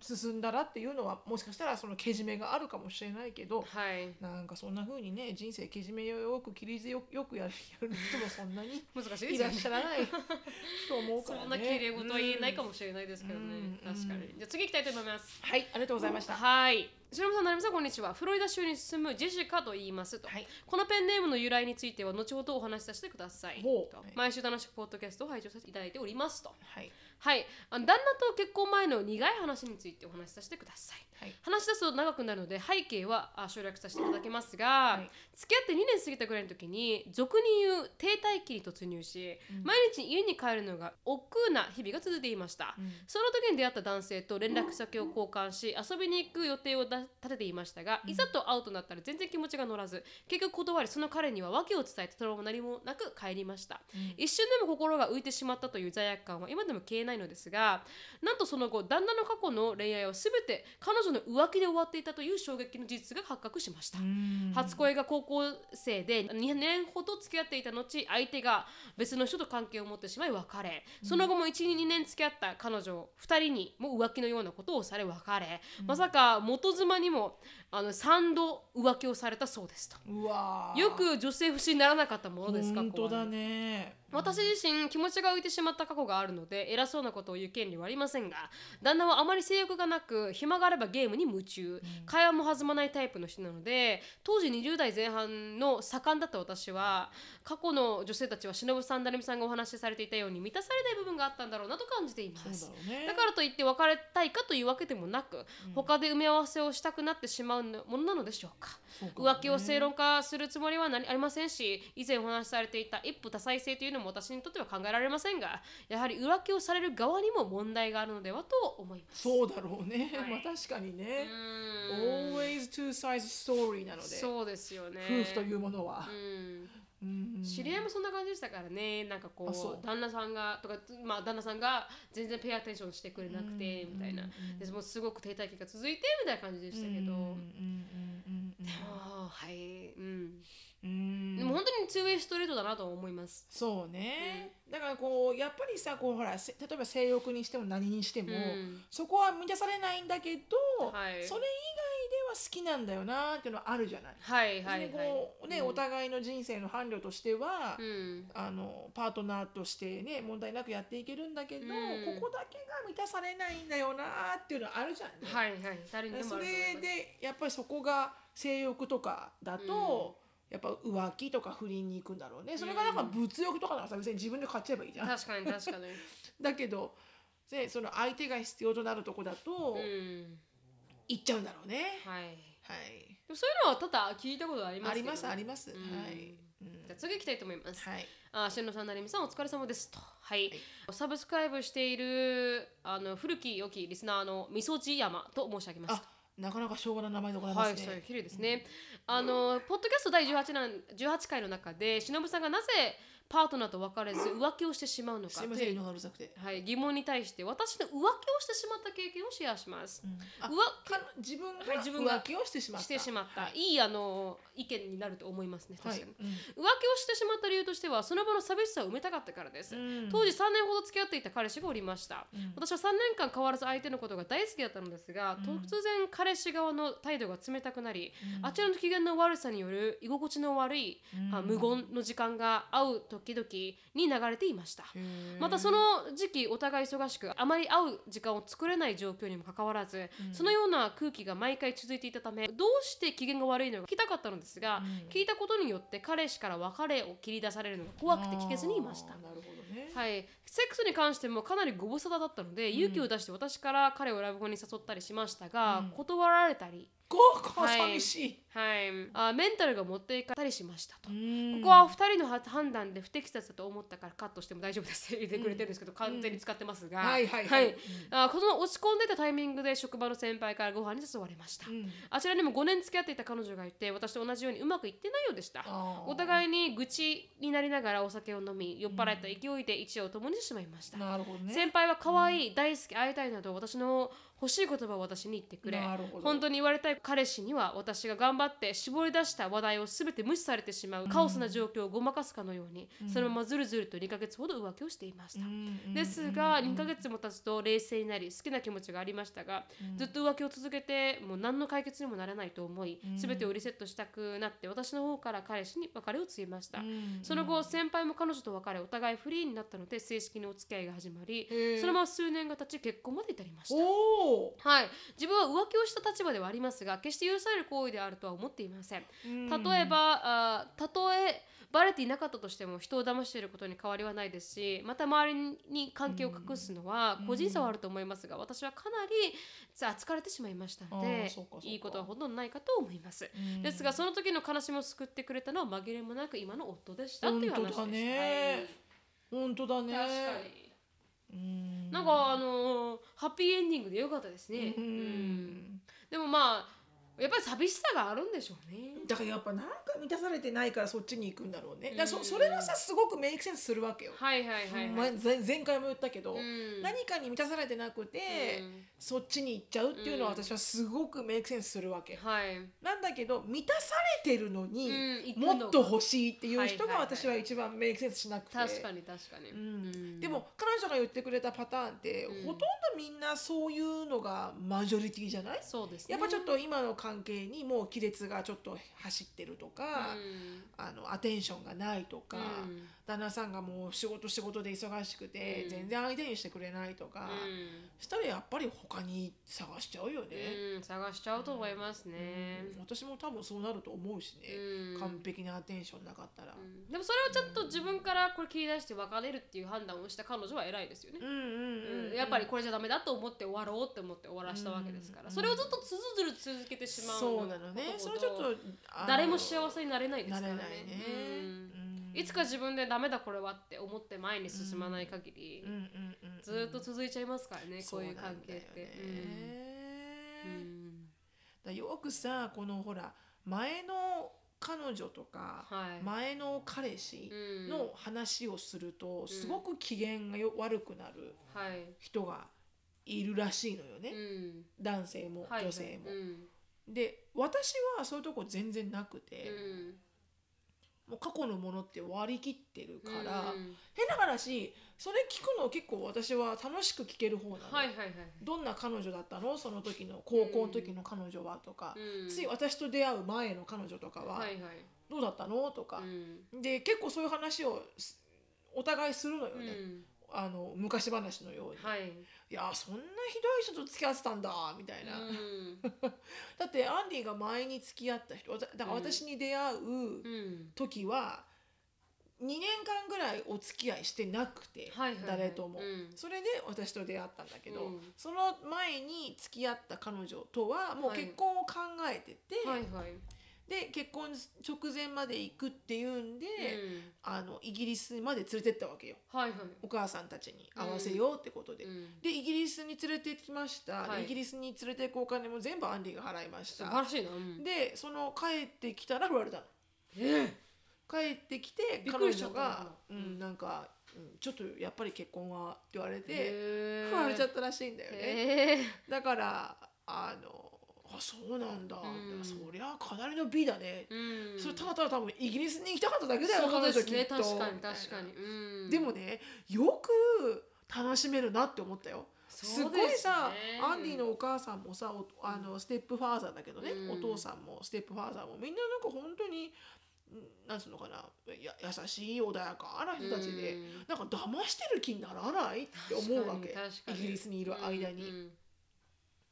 進んだらっていうのはもしかしたらそのけじめがあるかもしれないけどはいなんかそんな風にね人生けじめよく切りよよくやるやる人もそんなに 難しいらっしゃらない と思うからね。そんな綺麗事は言えないかもしれないですけどね、うん確かにじゃあ次行きたいと思いますはい、ありがとうございました。はいしのぶさん、なるみさん、こんにちは。フロリダ州に住むジェシカと言いますと。はいこのペンネームの由来については、後ほどお話しさせてください。ほうと毎週楽しくポッドキャストを拝聴させていただいておりますと。はい、はい。あの旦那と結婚前の苦い話についてお話しさせてください。はい、話し出すと長くなるので背景はあ省略させていただきますが、い。付き合って2年過ぎたぐらいの時に俗に言う停滞期に突入し、毎日家に帰るのが億劫な日々が続いていました、その時に出会った男性と連絡先を交換し遊びに行く予定をだ立てていましたが、いざと会うとなったら全然気持ちが乗らず結局断りその彼には訳を伝えてそのまま何もなく帰りました、一瞬でも心が浮いてしまったという罪悪感は今でも消えないのですがなんとその後旦那の過去の恋愛は全て彼女の浮気で終わっていたという衝撃の事実が発覚しました、初恋が高校生で2年ほど付き合っていた後相手が別の人と関係を持ってしまい別れその後も12年付き合った彼女2人にも浮気のようなことをされ別れ、まさか元妻にもあの3度浮気をされたそうですと。よく女性不信にならなかったものですか本当だね。私自身気持ちが浮いてしまった過去があるので偉そうなことを言う権利はありませんが旦那はあまり性欲がなく暇があればゲームに夢中、会話も弾まないタイプの人なので当時20代前半の盛んだった私は過去の女性たちは忍さん成美さんがお話しされていたように満たされない部分があったんだろうなと感じています。だね。だからといって別れたいかというわけでもなく、他で埋め合わせをしたくなってしまうものなのでしょうか。ね。浮気を正論化するつもりは何ありませんし以前お話しされていた一夫多妻制というのも私にとっては考えられませんがやはり浮気をされる側にも問題があるのではと思います。そうだろうね。はい。まあ確かにうね。always two sides story なので、そうですよね。夫婦というものは。知り合いもそんな感じでしたからね。なんかこうう。旦那さんがとかまあ旦那さんが全然ペアアテンションしてくれなくてみたいな。でもうすごく停滞期が続いてみたいな感じでしたけど、うんうんうんうんああはい。うんうん。でも本当にツーウェイストレートだなと思います。そうね、だからこうやっぱりさこうほらせ例えば性欲にしても何にしても、うん。そこは満たされないんだけど、はい。それ以外ではきなんだよなっていうのはあるじゃない。はいはいはい。こうね、うん。お互いの人生の伴侶としては、うん。あのパートナーとしてね問題なくやっていけるんだけど、うん。ここだけが満たされないんだよなっていうのはあるじゃんね。はいはい。誰にでもそれでやっぱりそこが性欲とかだと、やっぱ浮気とか不倫に行くんだろうねそれがなんか物欲とかならさ別に自分で買っちゃえばいいじゃん。確かに確かに だけどでその相手が必要となるとこだと、うん行っちゃうんだろうね。はいはい。でもそういうのは多々聞いたことありますありますあります。うんはい。うんじゃあ次行きたいと思います。はい。あ、しのさん、なりみさん、お疲れ様ですと。はい。はいサブスクライブしているあの古き良きリスナーのみそじ山と申し上げますあ。、なかなか昭和な名前でございまはい、すね。そういう綺麗ですね。あの、ポッドキャスト第18弾18回の中で、しのぶさんがなぜパートナーと別れず浮気をしてしまうのか。すいません、という犬がうるさくて。はい、疑問に対して私の浮気をしてしまった経験をシェアします。あ浮か自分はい自分がが浮気をしてしまった。してしまった、はい。い、いあの意見になると思いますねはい。確かに、浮気をしてしまった理由としてはその場の寂しさを埋めたかったからです、うん。当時3年ほど付き合っていた彼氏がおりました、うん。私は3年間変わらず相手のことが大好きだったのですが、うん。突然彼氏側の態度が冷たくなり、うん。あちらの機嫌の悪さによる居心地の悪い、うん。あ無言の時間が会う時々に流れていました、またその時期お互い忙しくあまり会う時間を作れない状況にもかかわらず、うん。そのような空気が毎回続いていたためどうして機嫌が悪いのか聞きたかったのですが、うん。聞いたことによって彼氏から別れを切り出されるのが怖くて聞けずにいました。ね。はい、セックスに関してもかなりご無沙汰だったので、勇気を出して私から彼をラブホに誘ったりしましたが、うん。断られたり、はい。寂しい。はい、あメンタルが持っていかれたりしましたと。こここは2人の判断で不適切だと思ったからカットしても大丈夫ですって言ってくれてるんですけど、完全に使ってますが、はいはいはい。あこの落ち込んでたタイミングで職場の先輩からご飯に誘われました、うん。あちらにも5年付き合っていた彼女がいて私と同じようにうまくいってないようでした。お互いに愚痴になりながらお酒を飲み酔っ払った勢いで一夜を共にしてしまいました、なるほどね。先輩は可愛い、大好き会いたいなど私の欲しい言葉を私に言ってくれ。本当に言われたい彼氏には私が頑張って絞り出した話題を全て無視されてしまうカオスな状況をごまかすかのように、そのままずるずると2ヶ月ほど浮気をしていました、うんですが2ヶ月も経つと冷静になり好きな気持ちがありましたが、ずっと浮気を続けてもう何の解決にもならないと思い、全てをリセットしたくなって私の方から彼氏に別れを告げました、うんその後先輩も彼女と別れお互いフリーになったので正式にお付き合いが始まりそのまま数年が経ち結婚まで至りました。はい、自分は浮気をした立場ではありますが決して許される行為であるとは思っていません。例えば、あたとえバレていなかったとしても人を騙していることに変わりはないですしまた周りに関係を隠すのは個人差はあると思いますが、私はかなりさ疲れてしまいましたのあでいいことはほとんどないかと思います、うん。ですがその時の悲しみを救ってくれたのは紛れもなく今の夫でしたという話です。本当だね。本当だね。はい、確かに。になんかあのーハッピーエンディングでよかったですね、ううんん。でもまあやっぱり寂しさがあるんでしょうね。だからやっぱなんか満たされてないからそっちに行くんだろうね。だそそれはさすごくメイクセンスするわけよ。はいはいはいはい、前前前回も言ったけど、うん。何かに満たされてなくて、うん。そっちに行っちゃうっていうのはうん。私はすごくメイクセンスするわけ。はい、なんだけど満たされてるのに、もっと欲しいっていう人が私は一番メイクセンスしなくて。確かに確かに、うん。うん。でも彼女が言ってくれたパターンって、うん。ほとんどみんなそういうのがマジョリティじゃない？そうですね。やっぱちょっと今の関係にもう亀裂がちょっと走ってるとか、うん。あのアテンションがないとか、うん旦那さんがもう仕事仕事で忙しくて、うん。全然相手にしてくれないとか、したらやっぱり他に探しちゃうよね。探しちゃうと思いますね、うん。私も多分そうなると思うしね、うん。完璧なアテンションなかったら。うん。でもそれをちょっと自分からこれ切り出して別れるっていう判断をした彼女は偉いですよね、うんやっぱりこれじゃダメだと思って終わろうって思って終わらしたわけですから、うん。それをずっとずるずる続けてしまうそうなのね。それちょっと誰も幸せになれないですからね。なれないね。いつか自分でダメだこれはって思って前に進まない限り、ずっと続いちゃいますからね、こういう関係って。だよくさこのほら前の彼女とか、はい。前の彼氏うんの話をすると、すごく機嫌がよ悪くなるはい、人がいるらしいのよね、うん。男性もはい。女性も。うん。で私はそういうとこ全然なくて、うんもう過去のものって割り切ってるから、うん変な話それ聞くの結構私は楽しく聞ける方なの、はいはいはいどんな彼女だったの？その時の高校の時の彼女はとか、うんつい私と出会う前の彼女とかはどうだったの？とか。う、ん。で結構そういう話をすお互いするのよね、うんあの昔話のように、はい。いやそんなひどい人と付き合ってたんだみたいな、うん。だってアンディが前に付き合った人だから私に出会ううん。時は2年間ぐらいお付き合いしてなくて、はいはいはい。誰とも、うん。それで私と出会ったんだけど、うん。その前に付き合った彼女とはもう結婚を考えてて、はいはいで結婚直前まで行くっていうんで、うん。あのイギリスまで連れてったわけよ。はいはい。お母さんたちに会わせようってことで。うん。でイギリスに連れてきました、ではい。イギリスに連れて行くお金も全部アンディが払いまし素晴たらしいな。うん。でその帰ってきたら振られたの。え帰ってきて彼女が「なうん。なんか、うん、ちょっとやっぱり結婚は」って言われてへ振られちゃったらしいんだよね。へだからあのあそうなんだ、うん。そりゃかなりの美だね、うん。それただただ多分イギリスに行きたかっただけだよ彼女きっと。確かに確かに。うん。でもねよく楽しめるなって思ったよ。すそうごいさ、ね。アンディのお母さんもさおあのステップファーザーだけどね、うん。お父さんもステップファーザーもみんななんか本当にんなんつうのかな。や優しい穏やかな人たちで、うん。なんか騙してる気にならないって思うわけ。イギリスにいる間に、うん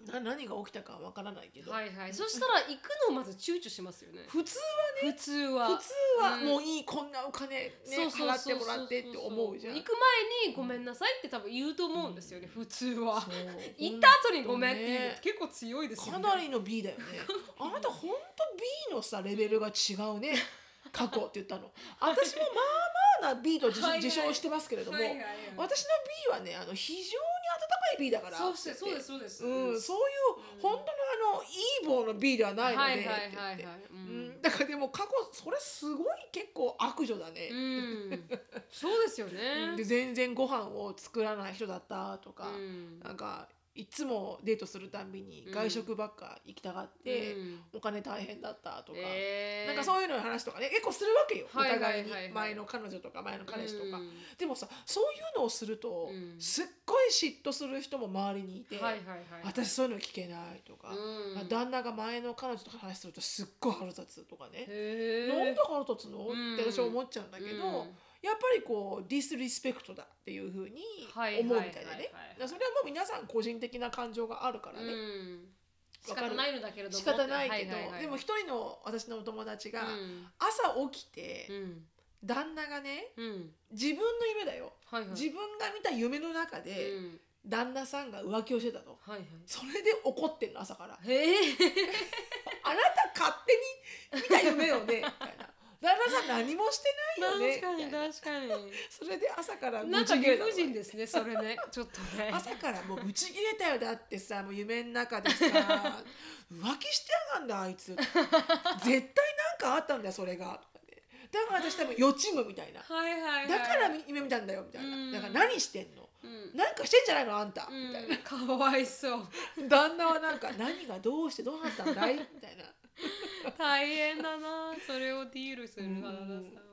な何が起きたかわからないけど、はいはい。そしたら行くのをまず躊躇しますよね。普通普通は。普通はうん。もういい、こんなお金ねそうそう払ってもらってって思うじゃん。行く前にごめんなさいって多分言うと思うんですよね普通は。そう。行った後にごめんっていう結構強いですよね。かなりの B だよね。あなたほんと B のさレベルが違うね。過去って言ったの。私もまあまあな B と自,、はいはい。自称してますけれども、はいはいはい。私の B はねあの非常い B だから。そうしてそうですそうです。うん、そういう、うん。本当のあのいい棒の B ではないので、だからでも過去それすごい結構悪女だね、うん。そうですよね。で全然ご飯を作らない人だったとか、うん。なんかいつもデートするたんびにうん外食ばっか行きたがって、うん。お金大変だったとか、えー。なんかそういうのの話とかね結構するわけよ、はいお互いに。前の彼女とか前の彼氏とか、うん。でもさそういうのをすると、うん。すっごい嫉妬する人も周りにいて、私そういうの聞けないとか、うん。まあ旦那が前の彼女とか話するとすっごい腹立つとかね、へなんえで腹立つの、うんって私は思っちゃうんだけど、うんやっぱりこうディスリスペクトだっていうふうにはい思うみたいなはいねそれはもう皆さん個人的な感情があるからね、うん。仕方ないのだけれども仕方ないけど、はははでも一人の私のお友達がうん。朝起きて、うん。旦那がねうん。自分の夢だよ、はいはい。自分が見た夢の中で、うん。旦那さんが浮気をしてたとはいはい。それで怒ってんの朝から。あなた勝手に見た夢よねみたいな旦那さん何もしてないよね。確かに確かに。それで朝からなんか理不尽ですねそれね。ちょっとね。朝からもうブチ切れたよだってさもう夢の中でさ 浮気してやがんだあいつ。絶対なんかあったんだよそれが。だから私多分予知夢みたいな。はいはいはい。だから夢見たんだよみたいうん。なだから何してんの？うん。なんかしてんじゃないのあんた。みたいうんかわいそう。な旦那はなんか何がどうしてどうなったんだい？みたいな 大変だなそれをディールする花田さんは。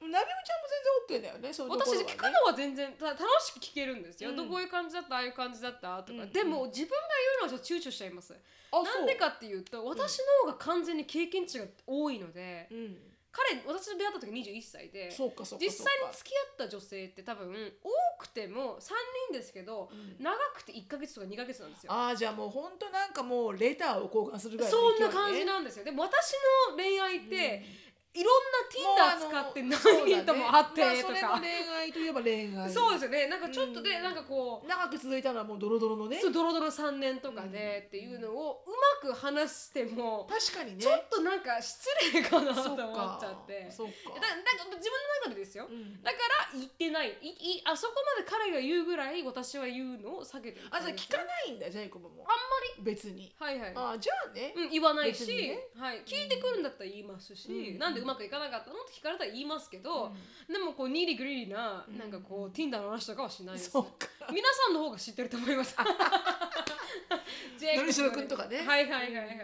なるみちゃんも全然 OK だよねそういうところはね。私聞くのは全然た楽しく聞けるんですよ、うん。どういう感じだったああいう感じだったとか、うんでも自分が言うのはちょっと躊躇しちゃいます。あなんでかっていうと私の方が完全に経験値が多いので、うん彼私と出会った時21歳でそうかそうか実際に付き合った女性って多分多くても3人ですけど、うん長くて1ヶ月とか2ヶ月なんですよ。ああじゃあもう本当なんかもうレターを交換するぐらいそんな感じねなんですよ。でも私の恋愛って、いろんな Tinder 使って何人とも会ってまあ、とそれもか。恋愛といえば恋愛そうですよね。なんかちょっとで、うんなんかこう。長く続いたのはもうドロドロのね。そうドロドロ3年とかでっていうのをうまく話しても、確かにね。ちょっとなんか失礼かなとそ思っちゃって。そっだか。だから自分の中でですよ、うん。だから言ってない。いいあそこまで彼が言うぐらい私は言うのを避けてる。あじゃあ聞かないんだジャイコブも。あんま別に。りはいはい。あじゃあね。うん、言わないし、ね。はい、聞いてくるんだったら言いますし、うん。なんでうまくいかなかったのって聞かれたら言いますけど、うん。でもこうニリグリリなうん。なんかこう、Tinder の話とかはしないです。そうか。皆さんの方が知ってると思います。ジェイコブのりしろくんとかね。はいはいはいはいはい、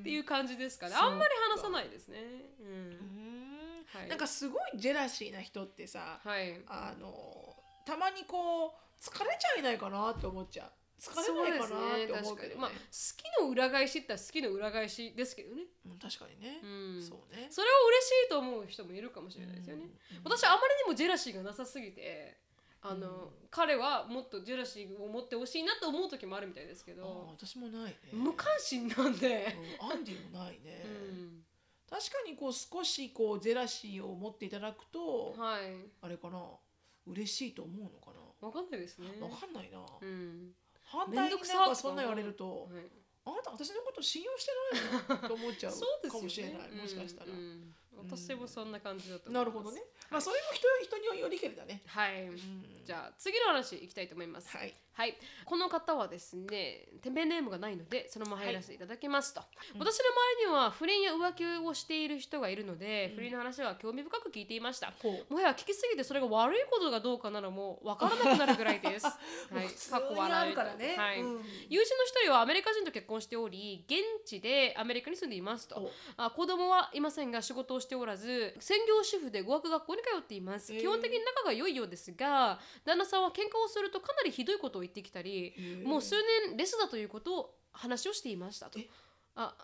っていう感じですかね。そうか。あんまり話さないですね、ううん。なんかすごいジェラシーな人ってさ、はい。あのたまにこう疲れちゃいないかなって思っちゃう疲れないかなって思うけどね。まあ好きの裏返しって言ったら好きの裏返しですけどね、うん確かにね、うん、そうね。それを嬉しいと思う人もいるかもしれないですよね、うん私はあまりにもジェラシーがなさすぎてあの、うん。彼はもっとジェラシーを持ってほしいなと思う時もあるみたいですけあど私もないね。無関心なんで、うんアンディもないね、うん。確かにこう少しこうジェラシーを持っていただくと、はい。あれかな嬉しいと思うのかわかんないですね。なわかんないな、うん反対になんかそんな言われるとはい。あなた私のこと信用してないのと思っちゃう かもしれない、もしかしたら、うんうん私もそんな感じだとなるほどね、まあそれも人人によりけりだね、はい、うん。じゃあ次の話いきたいと思います。はいはい、この方はですね、店名ネームがないので、そのまま入らせていただきますと。うん。私の周りには不倫や浮気をしている人がいるので、不倫の話は興味深く聞いていました。ほう。もはや聞きすぎてそれが悪いことがどうかなのもわからなくなるぐらいです。はい、普通にあるからね、はい。うん。友人の一人はアメリカ人と結婚しており現地でアメリカに住んでいますと。おあ子供はいませんが仕事をしておらず専業主婦で語学学校に通っています、へー。基本的に仲が良いようですが旦那さんは喧嘩をするとかなりひどいことを言ってきたりもう数年レスだということを話をしていましたと。え？あ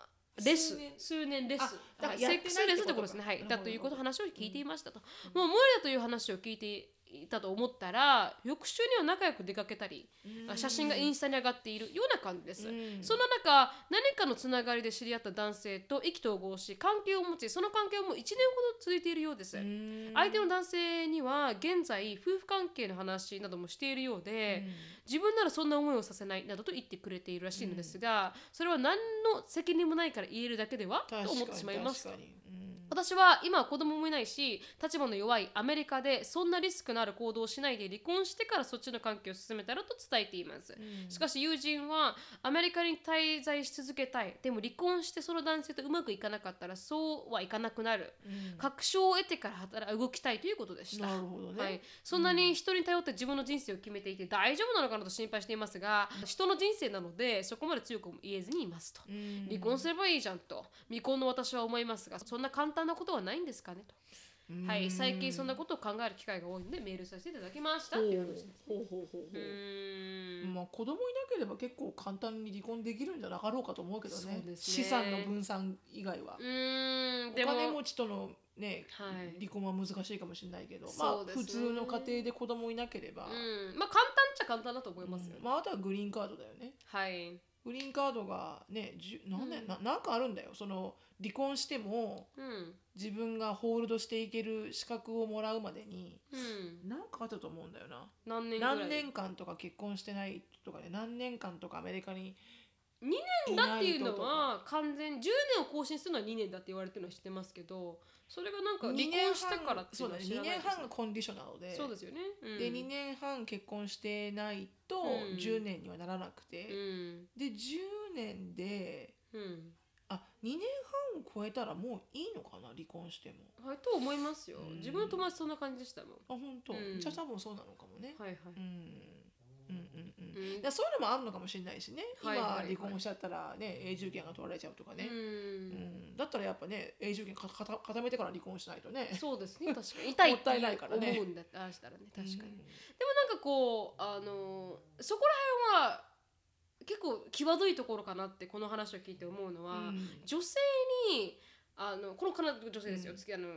レス。数年レス。あだからはいセックスレスってことですね。はい。だということ話を聞いていましたと、もう無理だという話を聞いていたと思ったら翌週には仲良く出かけたりうん。写真がインスタに上がっているような感じです、うん。その中何かのつながりで知り合った男性と意気投合し関係を持ちその関係も1年ほど続いているようです、うん。相手の男性には現在夫婦関係の話などもしているようで、自分ならそんな思いをさせないなどと言ってくれているらしいのですが、それは何の責任もないから言えるだけでは？と思ってしまいます。確かに。うん私は今は子供もいないし立場の弱いアメリカでそんなリスクのある行動をしないで離婚してからそっちの関係を進めたらと伝えています、うん。しかし友人はアメリカに滞在し続けたい。でも離婚してその男性とうまくいかなかったらそうはいかなくなる。うん。確証を得てから働動きたいということでした。なるほどね、はい、そんなに人に頼って自分の人生を決めていて大丈夫なのかなと心配していますが人の人生なのでそこまで強くも言えずにいますと。うん。離婚すればいいじゃんと未婚の私は思いますがそんな簡単なことはないんですかねと、はい、最近そんなことを考える機会が多いのでメールさせていただきました。っていう話ですほうほうほうほううまあ子供いなければ結構簡単に離婚できるんじゃなかろうかと思うけどね。そうですね。資産の分散以外は。う、ーんお金持ちとのね、はい。離婚は難しいかもしれないけど、まあそうですね。普通の家庭で子供いなければ、うん。まあ簡単っちゃ簡単だと思いますよ。ね、うん。まああとはグリーンカードだよね。はい。グリーンカードがねじゅ何年、うん。ななんかあるんだよ。その離婚してもうん。自分がホールドしていける資格をもらうまでにうん。何かあったと思うんだよな。何年何年間とか結婚してないとかで何年間とかアメリカに2年だっていうのは完全10年を更新するのは2年だって言われてるのは知ってますけどそれがなんか離婚してからっていそう2のは知らない年半がコンディショナルで。そうですよね、うん、で2年半結婚してないとうん。10年にはならなくて、うん。で10年でうんあ2年半を超えたらもういいのかな？離婚しても。はいと思いますよ、うん。自分の友達そんな感じでしたもん。あ本当、うん。じゃあ多分そうなのかもね、はいはい、うん。うんうんうん。うん。いやそういうのもあるのかもしれないしね。今はいはいはい。離婚しちゃったらね永住権が取られちゃうとかね、ううん。んだったらやっぱね永住権かかた固めてから離婚しないとね。そうですね。確かに。痛いもったいないからね。思うんだってああしたらね。確かに、うん。でもなんかこうあのそこら辺は結構際どいところかなってこの話を聞いて思うのは、うん。女性にあのこの彼女女性ですよ、うん。次あの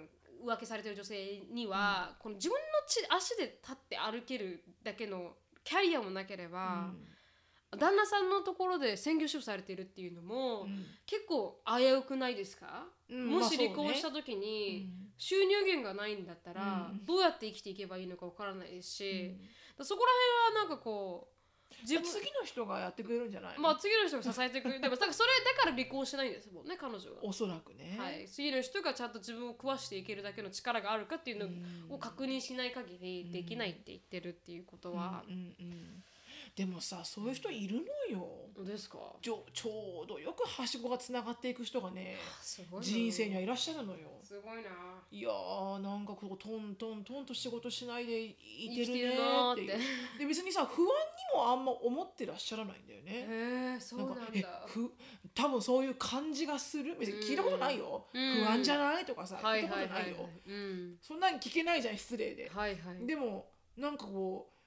浮気されてる女性には、この自分のち足で立って歩けるだけのキャリアもなければ、旦那さんのところで専業主婦されているっていうのも、うん。結構危うくないですか、うん。もし離婚した時うに、ん収入源がないんだったら、うん。どうやって生きていけばいいのかわからないですし、うん。だそこら辺はなんかこう次の人がやってくれるんじゃないの？まあ次の人が支えてくれる。でもだからそれだから離婚しないんですもんね彼女は。おそらくね、はい、次の人がちゃんと自分を食わしていけるだけの力があるかっていうのうん。を確認しない限りできないって言ってるっていうことは、うんうんうんでもさそういう人いるのよ。ですか？ちょちょうどよくはしごがつながっていく人がね人生にはいらっしゃるのよ。すごいな。いやーなんかこうトントントンと仕事しないでいてるねっていう。で別にさ不安にもあんま思ってらっしゃらないんだよね。へえそうなんだ。えふ多分そういう感じがする。別に聞いたことないよ、うん。不安じゃないとかさ、はい聞いたこはいはいとないよ、うん。そんなに聞けないじゃん失礼で、はいはい。でもなんかこう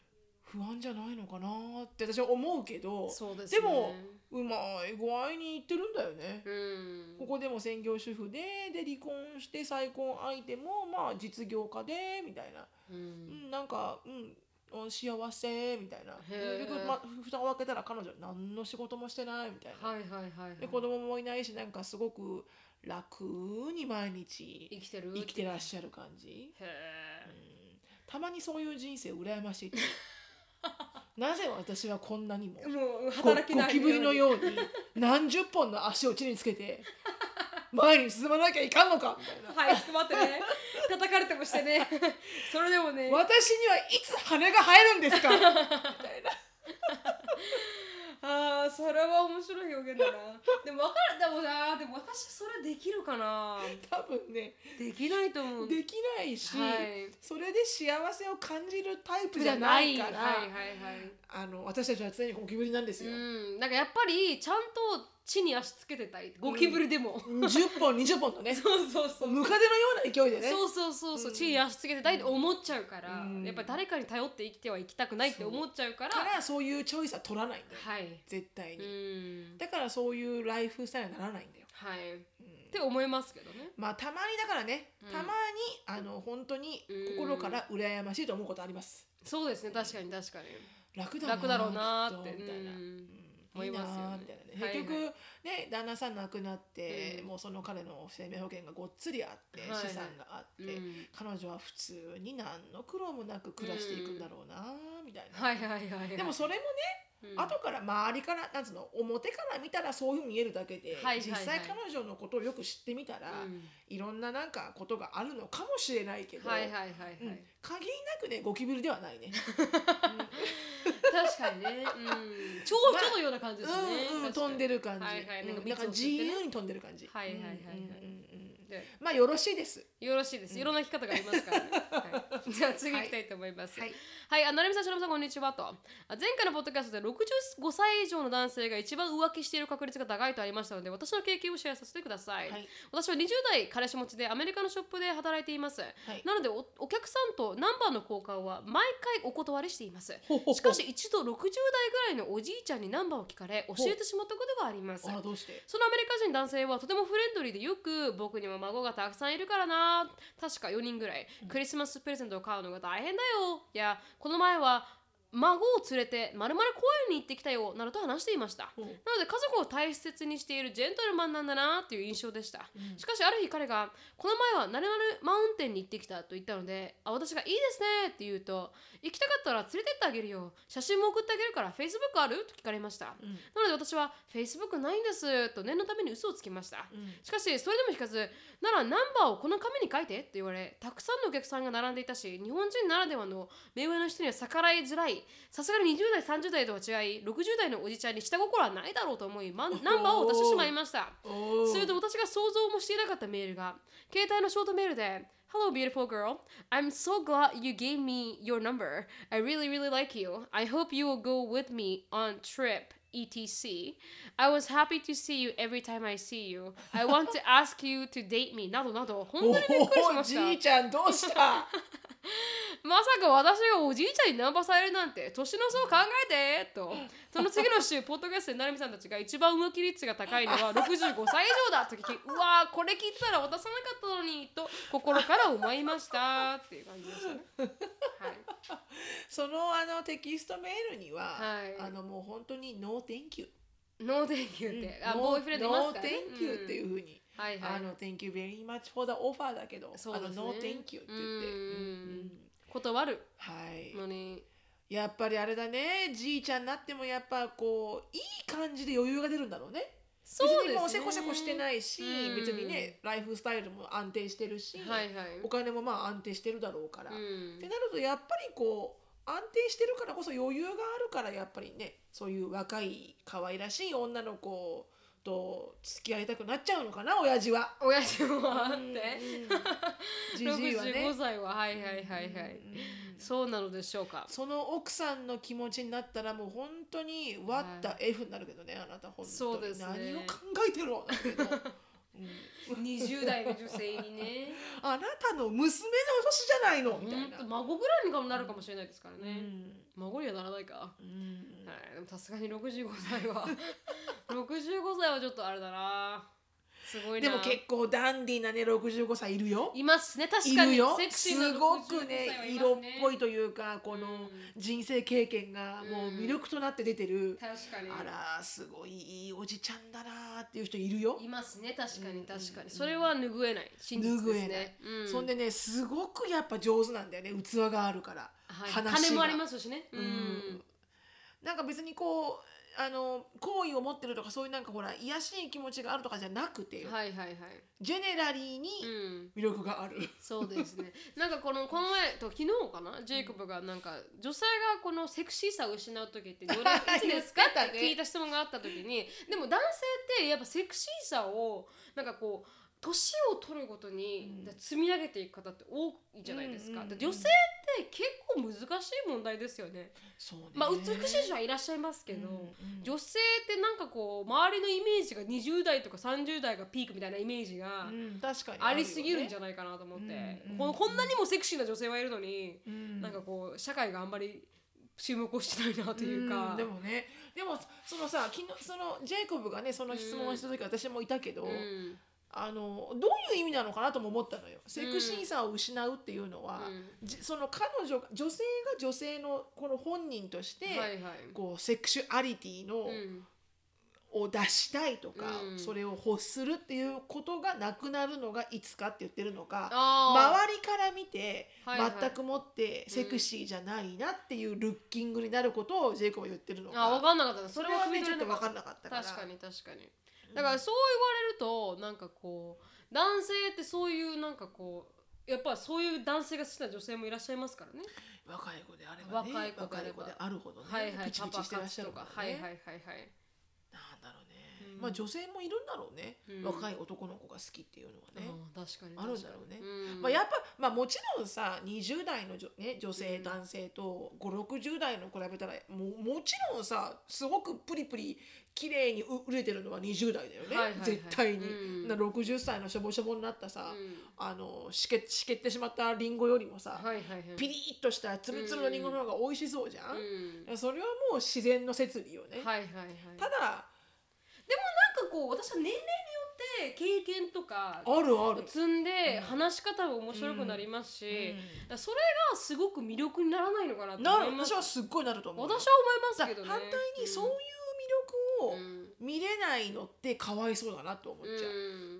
不安じゃないのかなーって私は思うけどそうですね。でもうまい具合にいってるんだよね、うん。ここでも専業主婦でで離婚して再婚相手もまあ実業家でみたいな、ううんん、なんかうんお幸せみたいな。へー。でまあ、蓋を開けたら彼女何の仕事もしてないみたいな、はいはいはいはい。で子供もいないしなんかすごく楽に毎日生きてる生きてらっしゃる感じ、へえうん。たまにそういう人生羨ましい。ってなぜ私はこんなにももうゴ働きないゴキブリのように何十本の足を地につけて 前に進まなきゃいかんのかみたいな。はい待ってね。叩かれてもしてね。それでもね。私にはいつ羽が生えるんですかみたいなああそれは面白い表現だな。でも分かるでもなでも私それできるかな。多分ね。できないと思う。できないし、はい。それで幸せを感じるタイプじじゃゃなないいから、はいはいはい。あの私たちは常にゴキブリなんですうよ。ん。なんかやっぱりちゃんと地に足つけてたい。ゴキブリでも、10本20本とね。そうそうそう。ムカデのような勢いでね。そうそうそうそう、うん。地に足つけてたいって思っちゃうから、うん。やっぱり誰かに頼って生きてはいきたくないって思っちゃうからからそういうチョイスは取らないんだよ。はい。絶対うに、ん。だからそういうライフスタイルにならないんだよ、はい。っうん。て思いますけどね。まあたまにだからね、うん。たまにあの本当にうん心から羨ましいと思うことあります。そうですね。確かに確かに。楽だな楽だろうなーって。みたいな、うんうん思いますよねみたいなね、はい。結局ね旦那さん亡くなって、うん。もうその彼の生命保険がごっつりあって、はいはい。資産があって、うん。彼女は普通に何の苦労もなく暮らしていくんだろうなーみたいな、はいはいはいはい。でもそれもね、うん。後から周りからなんつうの表から見たらそういうふうに見えるだけで、はいはいはい。実際彼女のことをよく知ってみたら、うん。いろんななんかことがあるのかもしれないけど、はいはいはいはい、うん。限りなくねゴキブリではないね。確かにね、うん、蝶々のような感じですね、うんうん、確かに。飛んでる感じ、はいはい。なんか自由に飛んでる感じ。はいはいはいはい。うんうんまあよろしいです。よろしいです。いろんな生き方がありますからね。はい、じゃあ次行きたいと思います。は、はいいあ、なるみさん、しのぶさん、こんにちはと。あ前回のポッドキャストで65歳以上の男性が一番浮気している確率が高いとありましたので、私の経験をシェアさせてください。はい私は20代彼氏持ちでアメリカのショップで働いています。いなのでお、お客さんとナンバーの交換は毎回お断りしています。ほほほしかし一度60代ぐらいのおじいちゃんにナンバーを聞かれ教えてしまったことがありますあ。らどうして？そのアメリカ人男性はとてもフレンドリーでよく僕にも孫がたくさんいるからな。確か4人ぐらい。クリスマスプレゼントを買うのが大変だよ。いやこの前は孫を連れてまるまる公園に行ってきたよ。などと話していました。なので家族を大切にしているジェントルマンなんだなっていう印象でした、しかしある日彼がこの前はなるなるマウンテンに行ってきたと言ったのであ私がいいですねって言うと行きたかったら連れてってあげるよ。写真も送ってあげるから Facebook ある？と聞かれました、うん。なので私は Facebook ないんですと念のために嘘をつきました、うん。しかしそれでも引かずならナンバーをこの紙に書いてって言われたくさんのお客さんが並んでいたし日本人ならではの目上の人には逆らいづらい。さすがに20代30代とは違い60代のおじちゃんに下心はないだろうと思いまナンバーを渡してしまいました。すると私が想像もしていなかったメールが携帯のショートメールで Hello beautiful girl. I'm so glad you gave me your number. I really really like you. I hope you will go with me on trip etc I was happy to see you every time I see you. I want to ask you to date me. などなど本当にびっくりしましたじいちゃんどうした？まさか私がおじいちゃんにナンパされるなんて年の差を考えてとその次の週ポッドキャストで成美さんたちが一番浮気率が高いのは65歳以上だと聞きうわーこれ聞いてたら渡さなかったのにと心から思いましたっていう感じでしたねはいそのあのテキストメールには、はい。あのもう本当に。 No thank you って、あ No- ボーイフレンドいますからね。No thank you っていうふうに。はいはい。あの Thank you very much for the offer だけど、そうですね。No thank you って言って。うん。うん。断る。はい。のに。やっぱりあれだね。じいちゃんになってもやっぱこういい感じで余裕が出るんだろうね。そうですね。別にもうせこせこしてないし、うん。別にねライフスタイルも安定してるし、はいはい。お金もまあ安定してるだろうから、うん。ってなるとやっぱりこう安定してるからこそ余裕があるからやっぱりねそういう若い可愛らしい女の子と付き合いたくなっちゃうのかな親父は。親父もあって、うん。じじいはね。65歳ははいはいはいはい、うん。そうなのでしょうか。その奥さんの気持ちになったらもう本当に割った F になるけどね、あなた本当に。そうですね。何を考えてるの？だけど、うん20代の女性にね。あなたの娘の年じゃないの。みたいな。孫ぐらいにかもなるかもしれないですからね、うん。孫にはならないか、うん。はい、でもさすがに65歳は。65歳はちょっとあれだなすごいな。でも結構ダンディーなね65歳いるよ。いますね確いかに。るよ。セクシーなすごく65ね。色っぽいというかこのうん。人生経験がもう魅力となって出てる、確かに。あらすごいいいおじちゃんだなっていう人いるよ。いますね確かうんに確かに。それは拭えない真実です拭えない。ね、うん、そんでねすごくやっぱ上手なんだよね器があるから、はい、話が。金もありますしね。うん。なんか別にこうあの好意を持ってるとかそういうなんかほら癒やしい気持ちがあるとかじゃなくて、はいはいはい。ジェネラリーにうん魅力がある、そうですね。なんかこのこの前と昨日かな、ジェイコブがなんか女性がこのセクシーさを失う時ってどれ いつですか？言ってたねって聞いた質問があった時に、でも男性ってやっぱセクシーさをなんかこう年を取るごとにうん。積み上げていく方って多いじゃないですか。うんうんうんで女性って結構難しい問題ですよね。そうね。まあ美しい人はいらっしゃいますけど。うんうん。女性ってなんかこう周りのイメージが20代とか30代がピークみたいなイメージがうん。確かにありすぎるんじゃゃないかなと思って、うんこのこんなにもセクシーな女性はいるのに、うん。なんかこう社会があんまり注目をしてないなというか、ん。でもね。でもそのさ昨日そのジェイコブがねその質問をした時、私もいたけど、うんあのどういう意味なのかなとも思ったのよ。セクシーさを失うっていうのは、じその彼女が女性が女性のこの本人として、はいはい。こうセクシュアリティの、うん。を出したいとか、うん。それを欲するっていうことがなくなるのがいつかって言ってるのかあ周りから見てはいはい。全くもってセクシーじゃないなっていうルッキングになることをジェイコブは言ってるのか。ーあ分かんなかった。なそそれはねちょっと分かんななかったから。確かに確かにだからそう言われるとなんかこう男性ってそういうなんかこうやっぱそういう男性が好きな女性もいらっしゃいますからね。若い子であればね若い子であれば。若い子であるほどね、はいはい。ピチピチしてらっしゃるからね、はいはいはいはいまあ女性もいるんだろうね、うん。若い男の子が好きっていうのはね、うん確かにあるんだろうね。うん。まあ、やっぱ、まあ、もちろんさ20代の女,、ね、女性、うん。男性と560代の比べたらもうもちろんさすごくプリプリ綺麗にう売れてるのは20代だよね、はいはいはい。絶対に、うん。な60歳のしょぼしょぼになったさ、うん。あのしけしけってしまったリンゴよりもさ、はいはいはい。ピリッとしたツルツルのリンゴの方が美味しそうじゃん、うん。それはもう自然の摂理よね、はいはいはい。ただでもなんかこう私は年齢によって経験とかあるある、積んで話し方も面白くなりますし、うん。それがすごく魅力にならないのかなと思います。私はすっごいなると思うよ私は思いますけどね。反対にそういう魅力をうん見れないのってかわいそうだなと思っちゃう、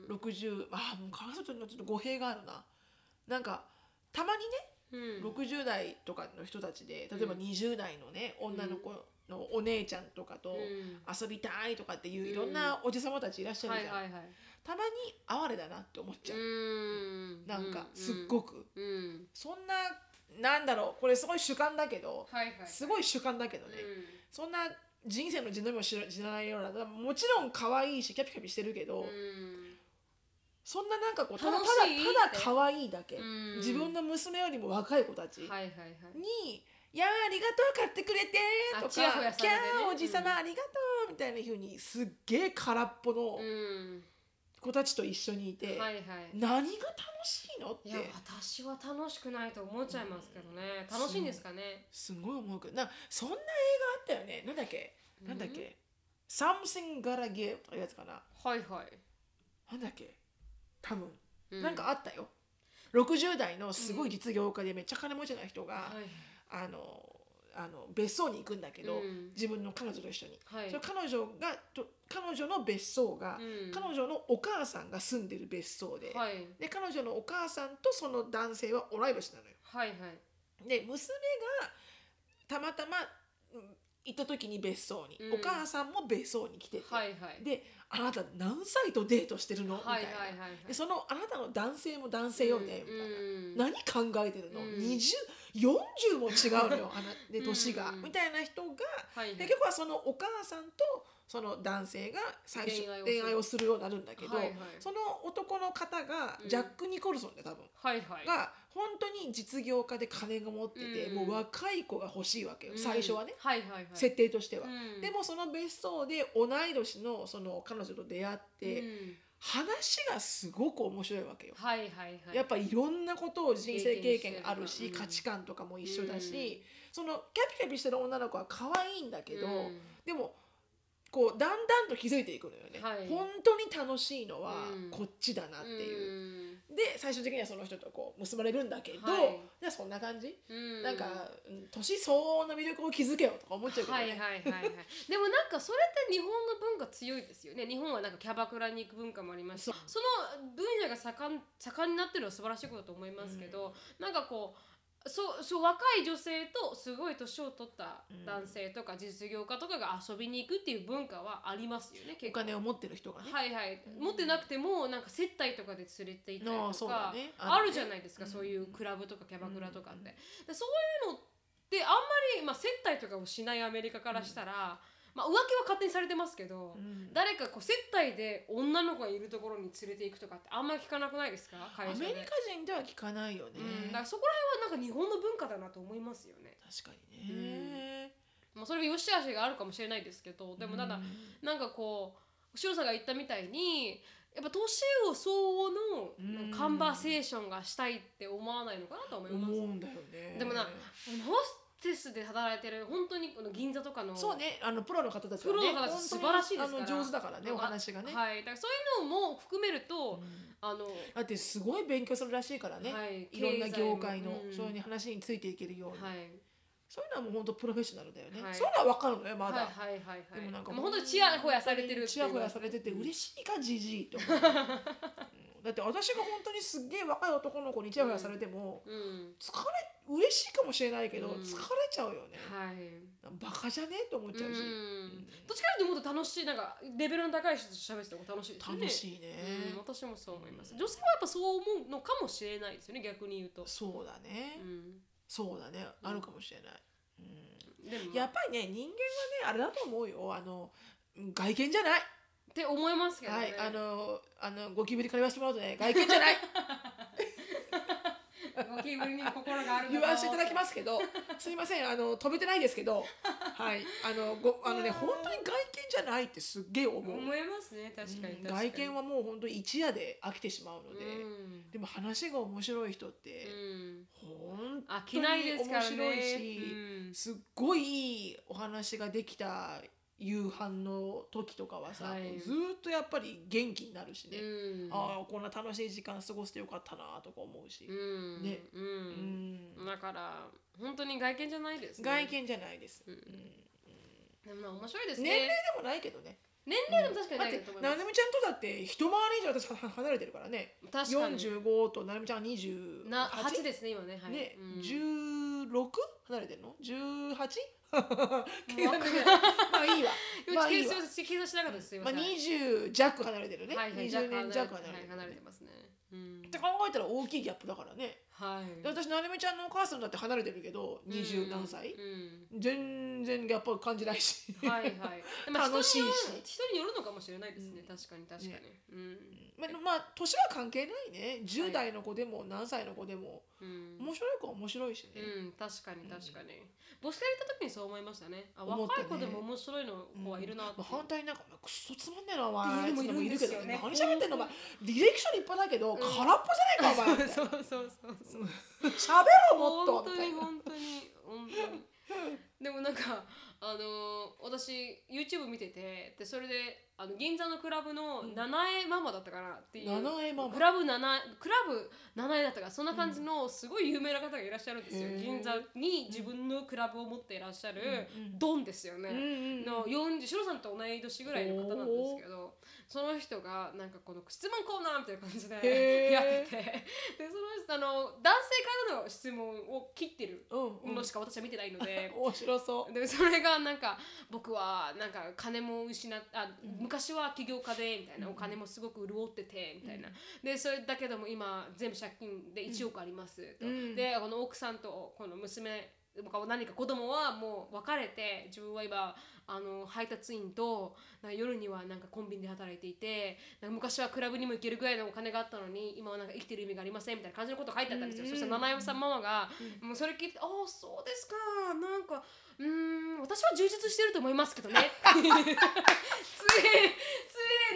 うん。60ああもうかわいそうっていうのはちょっと語弊があるな。なんかたまにね、うん。60代とかの人たちで例えばうん。20代のね、女の子のお姉ちゃんとかとうん。遊びたいとかっていううん。いろんなおじさまたちいらっしゃるじゃん、たまに哀れだなって思っちゃう、うん。なんかうん。すっごく、うん。そんななんだろう。これすごい主観だけど、すごい主観だけどね、うん。そんな人生の地のみを知らないようなもちろん可愛いしキャピキャピしてるけど、うん。そんななんかこうただただただ可愛いだけ、うん。自分の娘よりも若い子たちにはいはいはい「いやありがとう買ってくれて」とかあちやほや「キャされてね。ーおじさまありがとう」みたいな風にすっげえ空っぽのうん。子たちと一緒にいて、はいはい。何が楽しいのって。いや私は楽しくないと思っちゃいますけどね。楽しいんですかね？すごい思うけど。なそんな映画あったよね。なんだっけ？なんだっけ「Something Gotta Give」とかいうやつかな。はいはい。なんだっけ？多分、うなんかあったよ。60代のすごい実業家でめっちゃ金持ちな人が、はいあのあの別荘に行くんだけど、うん。自分の彼女と一緒に、はい。その彼女がと彼女の別荘が、うん。彼女のお母さんが住んでる別荘で,、はい。で彼女のお母さんとその男性は同い年なのよ。はいはい。で娘がたまたまうん行った時に別荘に、うん。お母さんも別荘に来てて、はいはい。であなた何歳とデートしてるの？みたはいいな、はいはいはい。でそのあなたの男性も男性よね、みたいな。うん。何考えてるの、うん。20 40も違うのよで年が、うん。みたいな人がはいはい。結局はそのお母さんとその男性が最初恋愛をするようになるんだけど、はいはい。その男の方がうん。ジャック・ニコルソンで多分、はいはい。が本当に実業家で金が持ってて、うん。もう若い子が欲しいわけよ、うん。最初はね、はいはいはい。設定としては。うん。でもその別荘で同い年のその彼女と出会って、うん話がすごく面白いわけよ。はいはいはい。やっぱいろんなことを人生経験があるし、経験してる。価値観とかも一緒だし、うん。そのキャピキャピしてる女の子は可愛いんだけど、うん。でもこうだんだんと気づいていくのよね、はい。本当に楽しいのはうん。こっちだなっていう。うんで最終的にはその人とこう結ばれるんだけど、はい。じゃあそんな感じ、うん。なんかうん年相応の魅力を築けよとか思っちゃうけどね。はいはいはいはい でもなんかそれって日本の文化強いですよね。日本はなんかキャバクラに行く文化もありますしその分野が盛ん盛んになってるのは素晴らしいことだと思いますけど、なんかこうそうそう若い女性とすごい年を取った男性とか実業家とかが遊びに行くっていう文化はありますよねお結構。金を持ってる人がね。はいはい、持ってなくてもなんか接待とかで連れて行ったりとかそうだね。あるじゃないですか、うん。そういうクラブとかキャバクラとかって、そういうのってあんまり、まあ、接待とかをしないアメリカからしたら、まあ、浮気は勝手にされてますけど、うん誰かこう接待で女の子がいるところに連れて行くとかってあんまり聞かなくないですか？会社でアメリカ人では聞かないよね。うん、だからそこら辺はなんか日本の文化だなと思いますよね。確かにね。まあ、それが良し悪しがあるかもしれないですけどでもただ、うんなんかこうシロさんが言ったみたいにやっぱ年を相応のうんカンバーセーションがしたいって思わないのかなと思います。思うんだよね。でもなホステスで働いてる本当にこの銀座とかのそうねあのプロの方たちはねプロの方たち素晴らしいですから。上手だからねお話がね。はい、だからそういうのも含めると、うん。あのだってすごい勉強するらしいからね、はいい、ろんな業界の、うん。そういう話についていけるように、はい。そういうのはもう本当プロフェッショナルだよね、はい。そういうのは分かるのよまだ、はいはいはいはい。でもなんかもう本当にチヤホヤされてるチヤホヤされてて嬉しいかじじいって思う、う んだって私が本当にすっげえ若い男の子にチヤホヤされても、うん。疲れ嬉しいかもしれないけど、うん。疲れちゃうよね、はい。バカじゃね？と思っちゃうし、うん。どっちかというともっと楽しいなんかレベルの高い人と喋ってても楽しいですよね。楽しいね、うん、私もそう思います。女性はやっぱそう思うのかもしれないですよね逆に言うと、そうだね、うん。そうだね。あるかもしれない、うん。でも。やっぱりね人間はねあれだと思うよ。あの外見じゃないって思いますけどね、はいあのあのゴキブリから言わせてもらうとね外見じゃない。ゴキブリに心がある言わせていただきますすけどすいませんあの飛べてないですけどはいあのごあのね本当に外見じゃないってすっげえ思う、思いますね確かにうん外見はもう本当に一夜で飽きてしまうので、うん。でも話が面白い人って、うん。本飽きないですからね。面白いし、うん。すっごいいいお話ができた夕飯の時とかはさ、はい。ずーっとやっぱり元気になるしね、うん。ああこんな楽しい時間過ごしてよかったなとか思うし、うんね。ううん。んだから本当に外見じゃないですね。外見じゃないです、うん。うん。でもな面白いですね。年齢でもないけどね。年齢でも確かにないと思います。ななみちゃんとだって一回り以上私は離れてるからね。確かに。45とななみちゃんは28な8ですね今ね。はい。ね、うん。16離れてるの？18? 計算できない。まあいいわ。まあいいわ。計算しなかったですままあせん20弱離れてるね、はいはい20年弱はい離れてる、離れてますね。うん。って考えたら大きいギャップだからねはい。で私ななみちゃんのお母さんだって離れてるけど20何歳、うん全然ギャップ感じないし、はいはい。でも 楽しいし。人による人によるのかもしれないですね。確かに確かに。うん。まあ、まあ年は関係ないね。10代の子でも何歳の子でも。うん。面白い子は面白いしね、うん、確かに確かに。ボスカ行った時にそう思いましたね。あ思ったね。若い子でも面白いの子はいるなって。まあ、反対になんか「くっそつまんねえなお前」っていうのもいるんですよね。何喋ってんのお前。ディレクション立派だけど、空っぽじゃないかお前。そうそうそうそう。喋ろもっと本当に本当に本当に。でもなんかあの私 YouTube 見ててでそれであの銀座のクラブの七重ママだったかなっていう、七重ママ。クラブ七重クラブ七重だったからそんな感じのすごい有名な方がいらっしゃるんですよ、へー。銀座に自分のクラブを持っていらっしゃるうんドンですよね、うんうんの40シロさんと同い年ぐらいの方なんですけどその人がなんかこの質問コーナーみたいな感じでやってて。でその人あの男性からの質問を切ってるうんうん。のしか私は見てないので、面白そう。でそれががなんか僕はなんか金も失っあ、昔は起業家でみたいなお金もすごく潤っててみたいな、でそれだけども今全部借金で1億ありますと、うん。でこの奥さんとこの娘何か子供はもう別れて自分は今あの配達員と夜にはなんかコンビニで働いていてなんか昔はクラブにも行けるぐらいのお金があったのに今はなんか生きてる意味がありませんみたいな感じのこと書いてあったんですよ、うんそしたら七重さんママが、もうそれ聞いて「ああそうですか。なんかうーん私は充実してると思いますけどね」つえつえ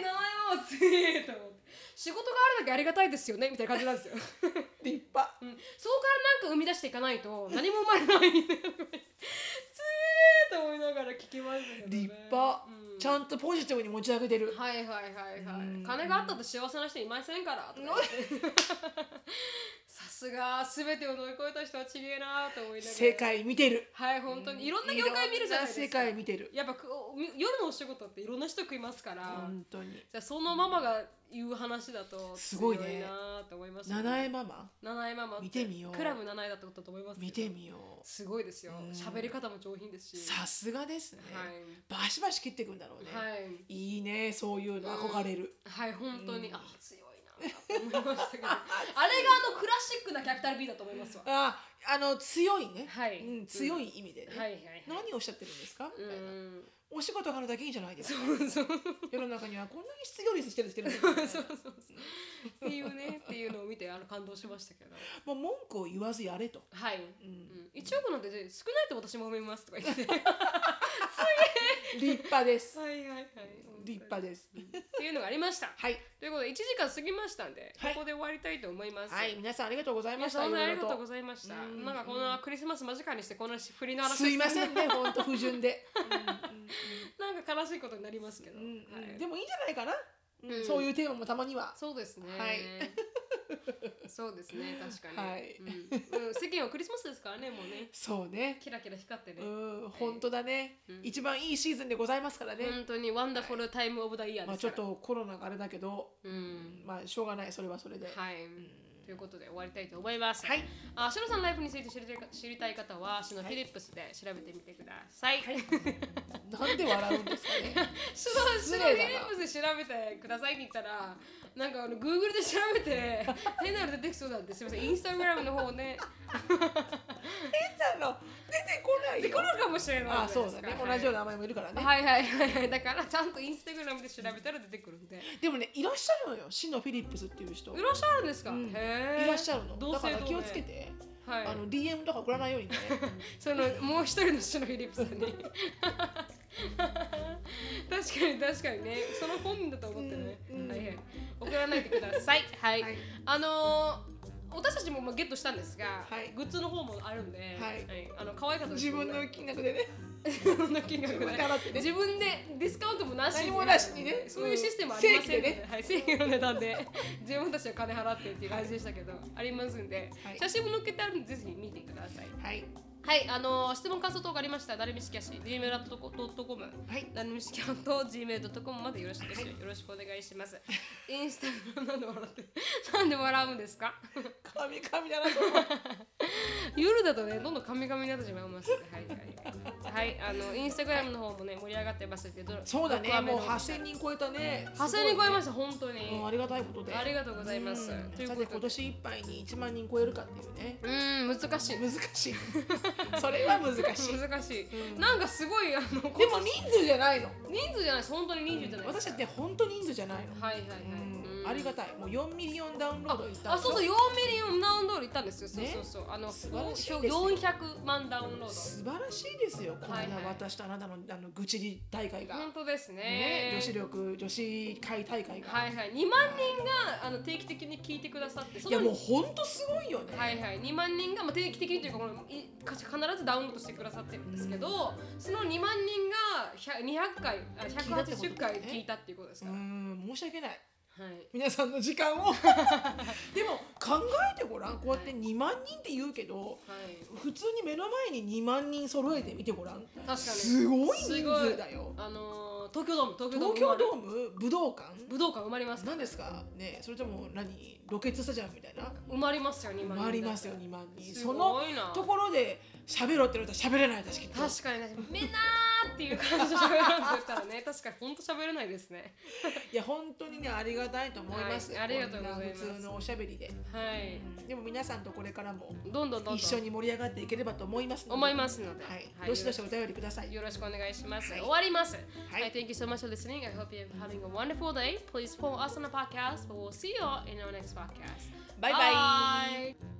七重ママつえと思って仕事があるだけありがたいですよねみたいな感じなんですよ。立派。うん、そこからなんか生み出していかないと何も生まれない。と思いながら聞きましね、立派、うん。ちゃんとポジティブに持ち上げてる。はいはいはいはい、うん。金があったって幸せな人いませんから さすが全てを乗り越えた人はちげえなと思いながら。世界見てる。はい本当に。いろんな業界見るじゃないですか。世界見てる。やっぱ夜のお仕事っていろんな人食いますから、本当に。じゃあそのママが言う話だとすごいなと思いました、七重ママ？七重ママ見てみよう。クラブ七重だったことだと思います見てみよう。すごいですよ。うん。喋り方も上品ですし。さすがですね、はい。バシバシ切っていくんだろうね、はい。いいねそういうの憧れる、はい本当に、うん。あ強いなと思いましたけど。あれがあのクラシックなキャピタル B だと思いますわ。ああの強いね、はい。うん、強い意味でね、はいはいはい。何をおっしゃってるんですか、みうたいな。ん。お仕事があるだけいいんじゃないですか。そうそう世の中にはこんなに失業率してる人いるそうそうそう。っていうねっていうのを見てあの感動しましたけど。もう文句を言わずやれと、はい、ううん。ん、1億なんて少ないと私も思いますとか言って。立派です。はいはいはい立派です。っていうのがありました。はい。ということで1時間過ぎましたんで、はい。ここで終わりたいと思います。はい。皆さんありがとうございました。ありがとうごいざいました。なんかこのクリスマス間近にしてこの振りの話すいませんね 本当不純で、なんか悲しいことになりますけど、はいでもいいんじゃないかな、うんうん。そういうテーマもたまには。そうですね。はい そうですね、確かに。はいうんうん世間はクリスマスですからね、もうね。そうねキラキラ光ってね。うん本当だね、うん一番いいシーズンでございますからね、本当にワンダフルタイムオブダイヤーまあちょっ。とコロナがあれだけど、うん。まあしょうがないそれはそれで、はい。ということで終わりたいと思います。はい。あ、シロさんのライフについて知りたいか知りたい方は、シノフィリップスで調べてみてください。なんで笑うんですかねシノ シノフィリップスで調べてくださいって言ったら、なんかあの Google で調べて 変なの出てきそうなんですみません。インスタグラムの方ね。変なの？出てこないよ。でこるかもしれないあそうだね、同じような名前もいるからね、はいはいはいはい。だからちゃんとインスタグラムで調べたら出てくるんで。でもねいらっしゃるのよ。シノフィリップスっていう人。いらっしゃるんですか、うん。へえいらっしゃるの。同だから気をつけて、はい。あの DM とか送らないようにね。そのもう一人のシノフィリップさんに。確かに確かにね。その本人だと思ってね、うんうん。はいはい。送らないでください。はい、はい。あのー私たちもまあゲットしたんですが、はい。グッズの方もあるんで、はい。あの可愛かったです自分の金額でね の金額で。自分で払ってね自分でディスカウントもなし。何もなしにね。そういうシステムありませんので、ね。はい、正規の値段で。自分たちは金払ってっていう感じでしたけど、ありますんで、はい。写真も載っけてあるんでぜひ見てください。はいはいあのー質問感想等がありましたら誰みしきやし gmail.com はい。誰みしきやと gmail.com までよろしくです、よ。ろしくお願いします。インスタグラムなんで笑って。なんで笑うんですか？神々だなと思う。夜だとねどんどんカミカミになってしまいます。はいはい。はい、はい、あのインスタグラムの方もね盛り上がってますけどそうだね。もう六話目の。8000人超えたね。8000人超えましした本当に。うんありがたいことで。ありがとうございます。うん。ということで。今年いっぱいに1万人超えるかっていうね。うーん難しい。難しい それは難しい。難しい、うん。なんかすごいあのでも人数じゃないの。人数じゃない本当に人数じゃない私たちって本当人数じゃないの。はいはいはい、ありがたい。もう4ミリオンダウンロードいったあそうそうう4ミリオンダウンロードいったんですよ、ね。そうそうそう。あの素晴らしいですね400万ダウンロード。素晴らしいですよこんな私とあなたのあの愚痴大会が、本当ですね。ね女子力女子会大会が、はいはい。2万人があの定期的に聞いてくださっていやもう本当すごいよね、はいはい。2万人が、まあ、定期的にというかこのい必ずダウンロードしてくださってるんですけど、その2万人が100 200回あ180回聞いたっていうことですうか？ら、ん申し訳ない皆さんの時間を。でも考えてごらん。こうやって2万人って言うけどはい。普通に目の前に2万人揃えてみてごらん。確かに。すごい人すごい。数だよあのー東京ドーム東京ドーム東京ドーム？武道館？武道館埋まりますか何ですか？ねそれとも何？ロケッツスタジアムみたいな。埋まりますよ2万人回りますよ2万人。すそのごいな。ところで喋ろうって言われたら喋れない私きっと。確かに確かに。みんなーっていう感じで喋らんと言ったらね。確かに本当喋れないですね。いや本当にねありがたいと思います、はいありがとうございます。普通のおしゃべりで、はい。でも皆さんとこれからもどんどんどんどん。一緒に盛り上がっていければと思いますので。思いますので、はい。はい。どしどしお便りください。よろしくお願いします。はい。終わります。はい。I thank you so much for listening. I hope you're having a wonderful day. Please follow us on the podcast, but we'll see you all in our next podcast. Bye bye. bye.